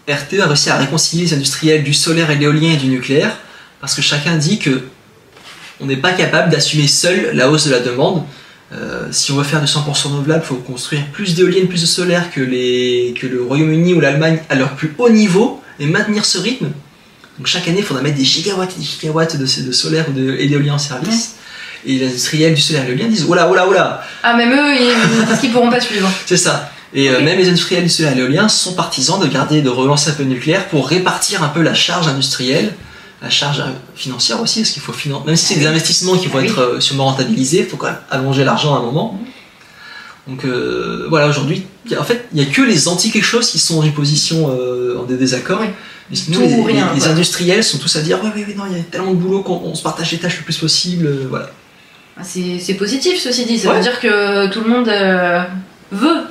RTE a réussi à réconcilier les industriels du solaire et de l'éolien et du nucléaire, parce que chacun dit que on n'est pas capable d'assumer seul la hausse de la demande. Euh, si on veut faire du 100% renouvelable, il faut construire plus d'éoliennes, plus de solaire que, les, que le Royaume-Uni ou l'Allemagne à leur plus haut niveau et maintenir ce rythme. Donc chaque année, il faudra mettre des gigawatts et des gigawatts de, de solaire et d'éolien en service. Et les industriels du solaire et de l'éolien disent Oula, oula, oula Ah, même eux, ils, parce qu'ils pourront pas suivre. C'est ça. Et euh, même les industriels du solaire et de l'éolien sont partisans de garder, de relancer un peu le nucléaire pour répartir un peu la charge industrielle la charge financière aussi, parce qu'il faut financer, même si c'est des investissements qui vont ah être euh, sûrement rentabilisés, il faut quand même allonger l'argent à un moment. Donc euh, voilà, aujourd'hui, en fait, il n'y a que les anti quelque chose qui sont en position euh, en des désaccords. Mais sinon, les, industriels sont tous à dire oui, oui, oui, non, il y a tellement de boulot qu'on se partage les tâches le plus possible, voilà. Ah, c'est positif, ceci dit. Ça veut dire que tout le monde veut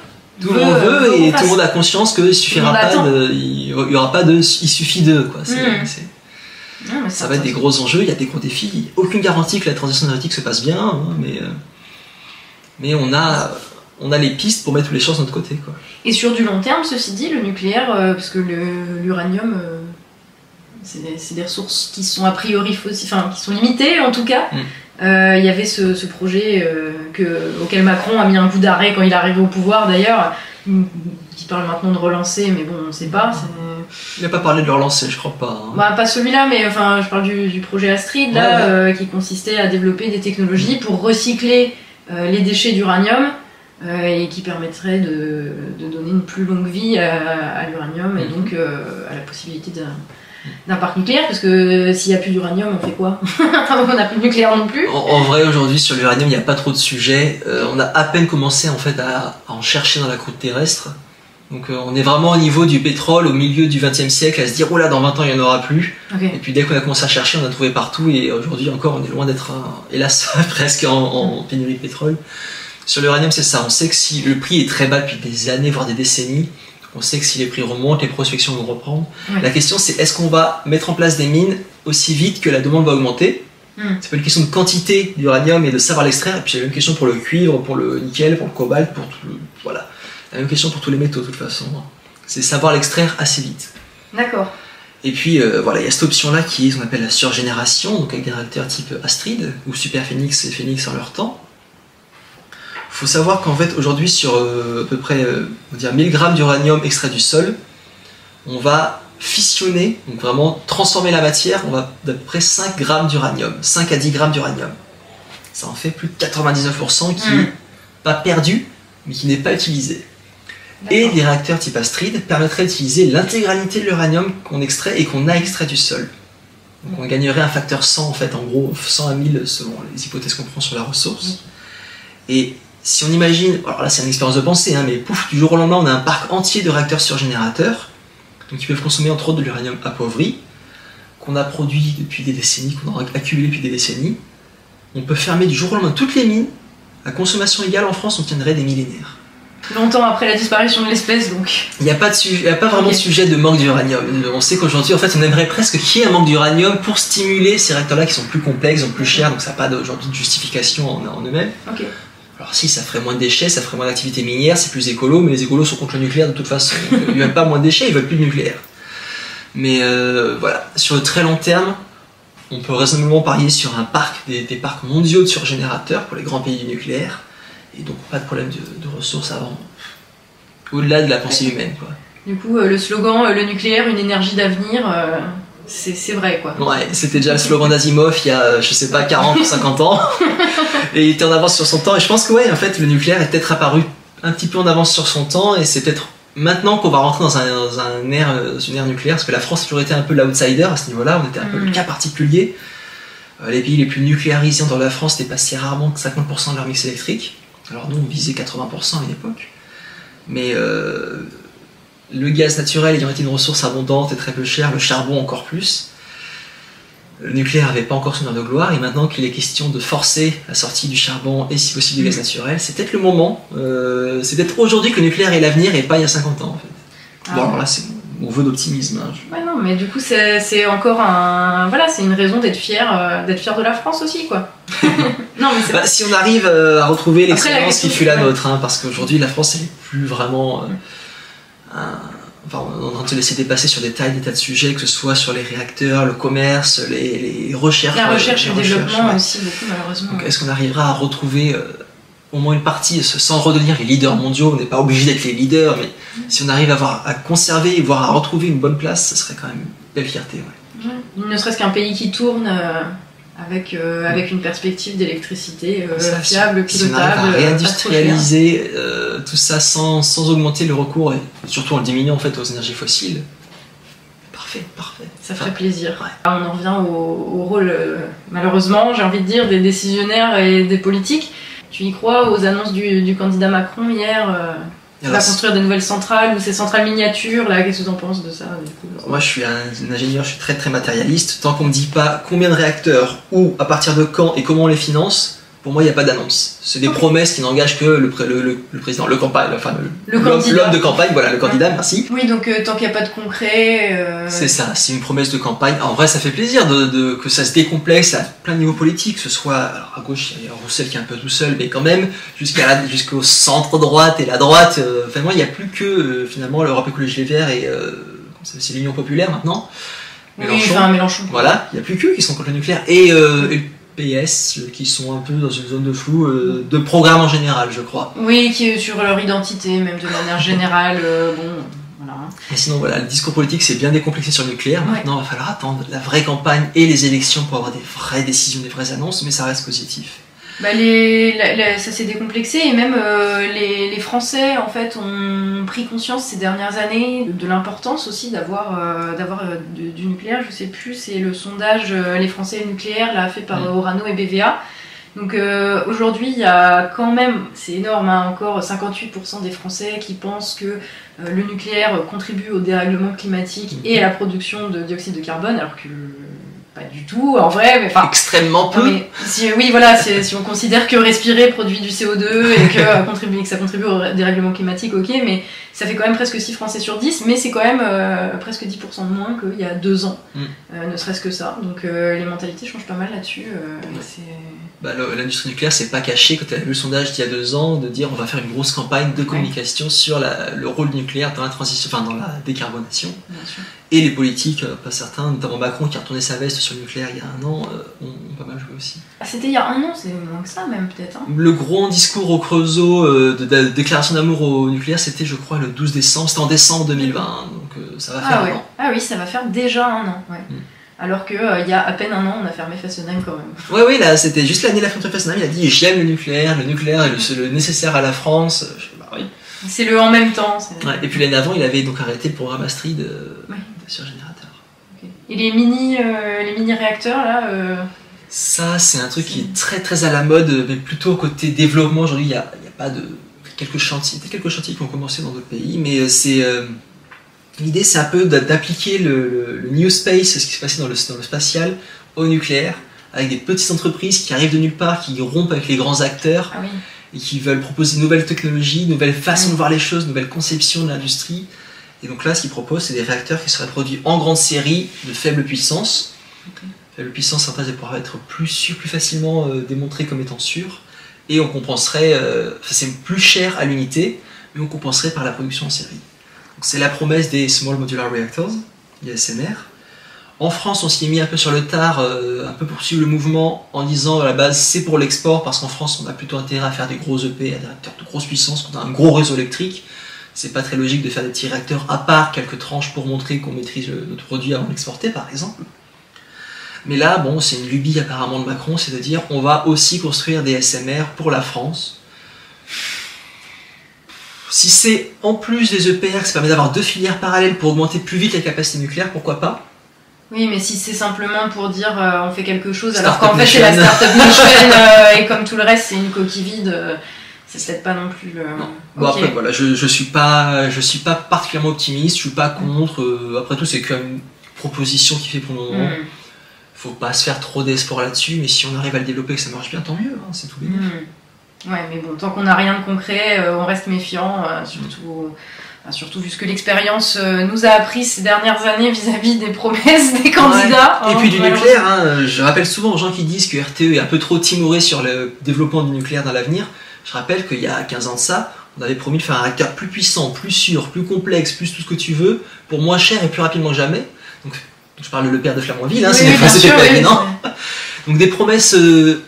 tout le monde veut et tout le monde a conscience qu'il suffira pas de, il y aura pas de, il suffit de quoi. Hmm ça va être des gros enjeux, il y a des gros défis. Aucune garantie que la transition énergétique se passe bien, hein, mais, euh, mais on, a, on a les pistes pour mettre toutes les chances de notre côté. Quoi. Et sur du long terme, ceci dit, le nucléaire, euh, parce que l'uranium, euh, c'est des ressources qui sont a priori enfin, qui sont limitées en tout cas. Mm. Il y avait ce, ce projet que, auquel Macron a mis un coup d'arrêt quand il est arrivé au pouvoir d'ailleurs, qui parle maintenant de relancer, mais bon, on ne sait pas. Il n'a pas parlé de le relancer, je crois pas. Hein. Bah, pas celui-là, mais enfin, je parle du, projet Astrid, là, euh, qui consistait à développer des technologies pour recycler euh, les déchets d'uranium euh, et qui permettrait de, donner une plus longue vie à, l'uranium et mhm. donc à la possibilité d'un parc nucléaire, parce que s'il n'y a plus d'uranium, on fait quoi? On n'a plus de nucléaire non plus. En, vrai, aujourd'hui, sur l'uranium, il n'y a pas trop de sujets. on a à peine commencé en fait à en chercher dans la croûte terrestre. Donc euh, on est vraiment au niveau du pétrole au milieu du XXe siècle à se dire oh là dans 20 ans il n'y en aura plus. Et puis dès qu'on a commencé à chercher on a trouvé partout et aujourd'hui encore on est loin d'être hélas presque en, pénurie de pétrole. Sur l'uranium c'est ça, on sait que si le prix est très bas depuis des années voire des décennies, on sait que si les prix remontent, les prospections vont reprendre. La question c'est est-ce qu'on va mettre en place des mines aussi vite que la demande va augmenter? Hmm. C'est pas une question de quantité d'uranium et de savoir l'extraire, et puis c'est une question pour le cuivre, pour le nickel, pour le cobalt, pour tout le... Voilà. La même question pour tous les métaux, de toute façon. C'est savoir l'extraire assez vite. D'accord. Et puis euh, voilà, il y a cette option-là qui est ce qu'on appelle la surgénération, donc avec des réacteurs type Astrid ou Super Phoenix et Phoenix en leur temps. Il faut savoir qu'en fait, aujourd'hui, sur euh, à peu près euh, on dire 1000 grammes d'uranium extrait du sol, on va fissionner, donc vraiment transformer la matière, on va d'à peu près 5 grammes d'uranium, 5 à 10 grammes d'uranium. Ça en fait plus de 99% qui n'est hmm. pas perdu, mais qui n'est pas utilisé. Et les réacteurs type Astrid permettraient d'utiliser l'intégralité de l'uranium qu'on extrait et qu'on a extrait du sol. On gagnerait un facteur 100 en fait, en gros 100 à 1000 selon les hypothèses qu'on prend sur la ressource. Et si on imagine, alors là c'est une expérience de pensée, hein, mais pouf, du jour au lendemain on a un parc entier de réacteurs surgénérateurs, donc qui peuvent consommer entre autres de l'uranium appauvri, qu'on a produit depuis des décennies, qu'on a accumulé depuis des décennies. on peut fermer du jour au lendemain toutes les mines, à consommation égale en France, on tiendrait des millénaires. Longtemps après la disparition de l'espèce, donc. Il n'y a pas, de su- il y a pas vraiment de sujet de manque d'uranium. On sait qu'aujourd'hui, en fait, on aimerait presque qu'il y ait un manque d'uranium pour stimuler ces réacteurs-là qui sont plus complexes, sont plus chers, donc ça n'a pas aujourd'hui de justification en, en eux-mêmes. Alors si, ça ferait moins de déchets, ça ferait moins d'activité minière, c'est plus écolo, mais les écolos sont contre le nucléaire de toute façon. Donc, Ils veulent pas moins de déchets, ils veulent plus de nucléaire. Mais euh, voilà, sur le très long terme, on peut raisonnablement parier sur un parc, des, des parcs mondiaux de surgénérateurs pour les grands pays du nucléaire, et donc pas de problème de, de ressources avant. Au-delà de la pensée humaine, quoi. Du coup, euh, le slogan euh, le nucléaire, une énergie d'avenir, euh, c'est vrai quoi. Ouais, c'était déjà le slogan d'Asimov il y a, je sais pas, 40 ou 50 ans. Et il était en avance sur son temps. Et je pense que, ouais, en fait, le nucléaire est peut-être apparu un petit peu en avance sur son temps. Et c'est peut-être maintenant qu'on va rentrer dans, un, dans un ère, une ère nucléaire. Parce que la France a toujours été un peu l'outsider à ce niveau-là. On était un peu le Mm. cas particulier. Les pays les plus nucléarisés dans la France dépassaient rarement que 50% de leur mix électrique. Alors nous, on visait 80% à une époque. Mais euh, le gaz naturel ayant été une ressource abondante et très peu chère, le charbon encore plus, le nucléaire n'avait pas encore son heure de gloire, et maintenant qu'il est question de forcer la sortie du charbon et si possible du gaz naturel, c'est peut-être le moment. Euh, c'est peut-être aujourd'hui que le nucléaire est l'avenir et pas il y a 50 ans en fait. Ah. Bon, alors là, c'est mon vœu d'optimisme. hein. Ouais, non, mais du coup, c'est c'est encore un. Voilà, c'est une raison d'être fier, euh, d'être fier de la France aussi, quoi. non, mais c'est Bah, si on arrive euh, à retrouver l'excellence qui fut la nôtre, hein, parce qu'aujourd'hui la France elle est plus vraiment. euh, un- enfin, on est en train de se laisser dépasser sur des tas des tas de sujets, que ce soit sur les réacteurs, le commerce, les, les recherches. la euh, recherche et le recherches, développement ouais. aussi, beaucoup, malheureusement. Est-ce qu'on arrivera à retrouver euh, au moins une partie, sans redevenir les leaders mondiaux, on n'est pas obligé d'être les leaders, mais si on arrive à, avoir, à conserver, voire à retrouver une bonne place, ce serait quand même une belle fierté. Ouais. Ne serait-ce qu'un pays qui tourne euh, avec, euh, avec une perspective d'électricité euh, fiable, si pilotable. à euh, réindustrialiser euh, tout ça sans, sans augmenter le recours, et surtout en le diminuant en fait aux énergies fossiles, parfait, parfait. Ça ferait plaisir. Ouais. On en revient au, au rôle, malheureusement, j'ai envie de dire, des décisionnaires et des politiques. Tu y crois aux annonces du, du candidat Macron hier alors, va construire de nouvelles centrales ou ces centrales miniatures, là, qu'est-ce que tu en penses de ça du coup Moi, je suis un, un ingénieur, je suis très très matérialiste. Tant qu'on me dit pas combien de réacteurs, où, à partir de quand et comment on les finance, pour moi, il n'y a pas d'annonce. C'est des promesses qui n'engagent que le, le, le- le président, le campagne, enfin Le l'homme- candidat. l'homme de campagne, voilà, le candidat, merci. Oui, donc euh, tant qu'il n'y a pas de concret. euh, C'est ça, c'est une promesse de campagne. En vrai, ça fait plaisir de, de- que ça se décomplexe à plein de niveaux politiques, que ce soit alors à gauche, il y a Roussel qui est un peu tout seul, mais quand même, jusqu'à jusqu'au centre droite et la droite, euh, enfin, moi, il n'y a plus que euh, finalement l'Europe Écologie Les Verts et c'est l'Union Populaire maintenant. Oui, Mélenchon. enfin Mélenchon. Voilà, il n'y a plus qu'eux qui sont contre le nucléaire. Et, PS, euh, qui sont un peu dans une zone de flou, euh, de programme en général, je crois. Oui, qui est sur leur identité, même de manière générale. euh, bon, voilà. Et sinon, voilà, le discours politique s'est bien décomplexé sur le nucléaire. Ouais. Maintenant, il va falloir attendre la vraie campagne et les élections pour avoir des vraies décisions, des vraies annonces, mais ça reste positif. Bah, les, la- la- ça s'est décomplexé et même euh, les, les Français en fait ont pris conscience ces dernières années de, de l'importance aussi d'avoir euh, d'avoir euh, du, nucléaire. Je sais plus, c'est le sondage les Français et le nucléaire là fait par Mm. Orano et BVA. Donc aujourd'hui, il y a quand même, c'est énorme, hein, encore 58% des Français qui pensent que le nucléaire contribue au dérèglement climatique et à la production de dioxyde de carbone, alors que pas du tout en vrai, mais enfin Extrêmement peu. mais si, oui, voilà, si, si on considère que respirer produit du CO2 et que, contribue, que ça contribue au dérèglement climatique, ok, mais ça fait quand même presque 6 Français sur 10, mais c'est quand même euh, presque 10% de moins qu'il y a deux ans, Mm. euh, ne serait-ce que ça. Donc euh, les mentalités changent pas mal là-dessus. Bah, L'industrie nucléaire, c'est pas caché quand tu as vu le sondage d'il y a deux ans de dire on va faire une grosse campagne de communication sur la- le rôle nucléaire dans la transition, enfin dans la décarbonation. bien sûr. Et les politiques, euh, pas certains, notamment Macron qui a retourné sa veste sur le nucléaire il y a un an, euh, ont, ont pas mal joué aussi. Ah, C'était il y a un an, c'est moins que ça même peut-être. hein. Le grand discours au Creusot euh, de, de- déclaration d'amour au nucléaire, c'était je crois le 12 décembre, c'était en décembre 2020, donc euh, ça va faire Ah, un ouais. an. ah oui, ça va faire déjà un an. Ouais. Mm. Alors qu'il y a à peine un an, on a fermé Fessenheim quand même. Ouais, oui, là c'était juste l'année de la fin de Fessenheim, il a dit j'aime le nucléaire, le nucléaire est le, nécessaire à la France. Je bah oui. C'est le en même temps. Ouais, Et puis l'année avant, il avait donc arrêté le programme Astrid euh. De surgénérateur. Ok. Et les mini, euh, les mini réacteurs là. euh, Ça, c'est un truc qui est très très à la mode, mais plutôt côté développement. Aujourd'hui, il n'y a, il y a pas de. Quelques chantiers, il y a quelques chantiers qui ont commencé dans d'autres pays, mais euh, c'est. euh, L'idée, c'est un peu d'a- d'appliquer le, le- le New Space, ce qui s'est passé dans le, dans le spatial, au nucléaire, avec des petites entreprises qui arrivent de nulle part, qui rompent avec les grands acteurs Ah oui. et qui veulent proposer de nouvelles technologies, de nouvelles façons de voir les choses, de nouvelles conceptions de l'industrie. Et donc là, ce qu'ils proposent, c'est des réacteurs qui seraient produits en grande série de faible puissance. Faible puissance, ça de pouvoir être plus sûr, plus facilement euh, démontré comme étant sûr. Et on compenserait, euh, c'est plus cher à l'unité, mais on compenserait par la production en série. Donc c'est la promesse des Small Modular Reactors, des SMR. En France, on s'y est mis un peu sur le tard, euh, un peu pour suivre le mouvement, en disant à la base c'est pour l'export, parce qu'en France, on a plutôt intérêt à faire des gros EP, à des réacteurs de grosse puissance, qu'on a un gros réseau électrique. C'est pas très logique de faire des petits réacteurs à part, quelques tranches pour montrer qu'on maîtrise le- notre produit avant de l'exporter, par exemple. Mais là, bon, c'est une lubie apparemment de Macron, c'est de dire on va aussi construire des SMR pour la France. Si c'est en plus des EPR, ça permet d'avoir deux filières parallèles pour augmenter plus vite la capacité nucléaire, pourquoi pas? Oui, mais si c'est simplement pour dire euh, on fait quelque chose, alors qu'en fait c'est la startup nation euh, et comme tout le reste c'est une coquille vide, euh, c'est peut-être pas non plus le. Non. Bon après voilà, je, je suis pas je suis pas particulièrement optimiste, je suis pas contre. euh, après tout c'est quand même une proposition qui fait pour le moment. Hmm. Faut pas se faire trop d'espoir là-dessus, mais si on arrive à le développer et que ça marche bien, tant mieux, hein, c'est tout bénéf. Hmm. Ouais, mais bon, tant qu'on n'a rien de concret, euh, on reste méfiant, euh, surtout, enfin, surtout vu ce que l'expérience nous a appris ces dernières années vis-à-vis des promesses des candidats. Et hein, puis du nucléaire, hein, je rappelle souvent aux gens qui disent que RTE est un peu trop timoré sur le développement du nucléaire dans l'avenir. Je rappelle qu'il y a 15 ans de ça, on avait promis de faire un réacteur plus puissant, plus sûr, plus complexe, plus tout ce que tu veux, pour moins cher et plus rapidement que jamais. Donc, je parle de le père de Flamanville, hein, Oui, c'est oui, sûr, oui, évident. Donc des promesses euh,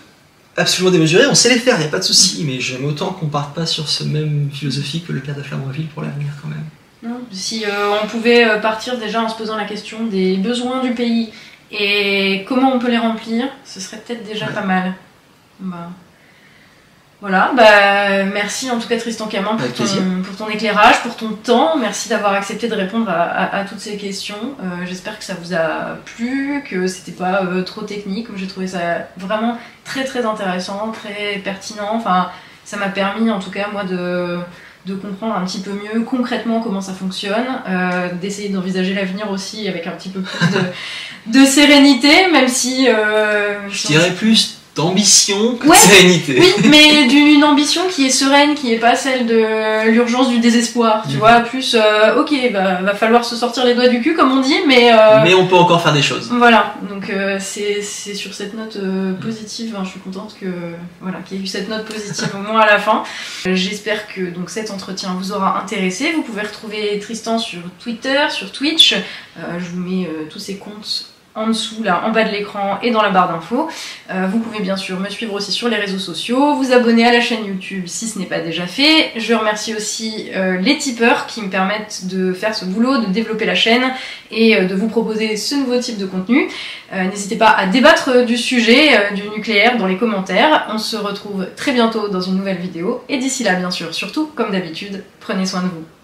absolument démesurées, on sait les faire, il n'y a pas de souci, mais j'aime autant qu'on parte pas sur ce même philosophie que le père de Flamanville pour l'avenir quand même. Non, si euh, on pouvait euh, partir déjà en se posant la question des besoins du pays et comment on peut les remplir, ce serait peut-être déjà Ouais. pas mal. Bah, Voilà, bah, merci en tout cas Tristan Camin pour ton, pour ton éclairage, pour ton temps. Merci d'avoir accepté de répondre à, à- à toutes ces questions. Euh, J'espère que ça vous a plu, que c'était pas euh, trop technique. J'ai trouvé ça vraiment très très intéressant, très pertinent. Enfin, ça m'a permis en tout cas moi de, de comprendre un petit peu mieux concrètement comment ça fonctionne, euh, d'essayer d'envisager l'avenir aussi avec un petit peu plus de, de sérénité, même si... euh, Je dirais plus d'ambition que Ouais. de sérénité. oui, mais d'une ambition qui est sereine, qui est pas celle de l'urgence du désespoir, tu Mhm. vois, plus euh, ok, bah, va falloir se sortir les doigts du cul comme on dit, mais, euh, Mais on peut encore faire des choses. voilà. Donc euh, c'est sur cette note euh, positive, hein, je suis contente que voilà qu'il y ait eu cette note positive au moins à la fin. J'espère que donc cet entretien vous aura intéressé. Vous pouvez retrouver Tristan sur Twitter, sur Twitch. Je vous mets tous ses comptes en dessous, là, en bas de l'écran et dans la barre d'infos. Euh, vous pouvez bien sûr me suivre aussi sur les réseaux sociaux, vous abonner à la chaîne YouTube si ce n'est pas déjà fait. Je remercie aussi euh, les tipeurs qui me permettent de faire ce boulot, de développer la chaîne et euh, de vous proposer ce nouveau type de contenu. N'hésitez pas à débattre du sujet du nucléaire dans les commentaires. On se retrouve très bientôt dans une nouvelle vidéo. Et d'ici là, bien sûr, surtout, comme d'habitude, prenez soin de vous.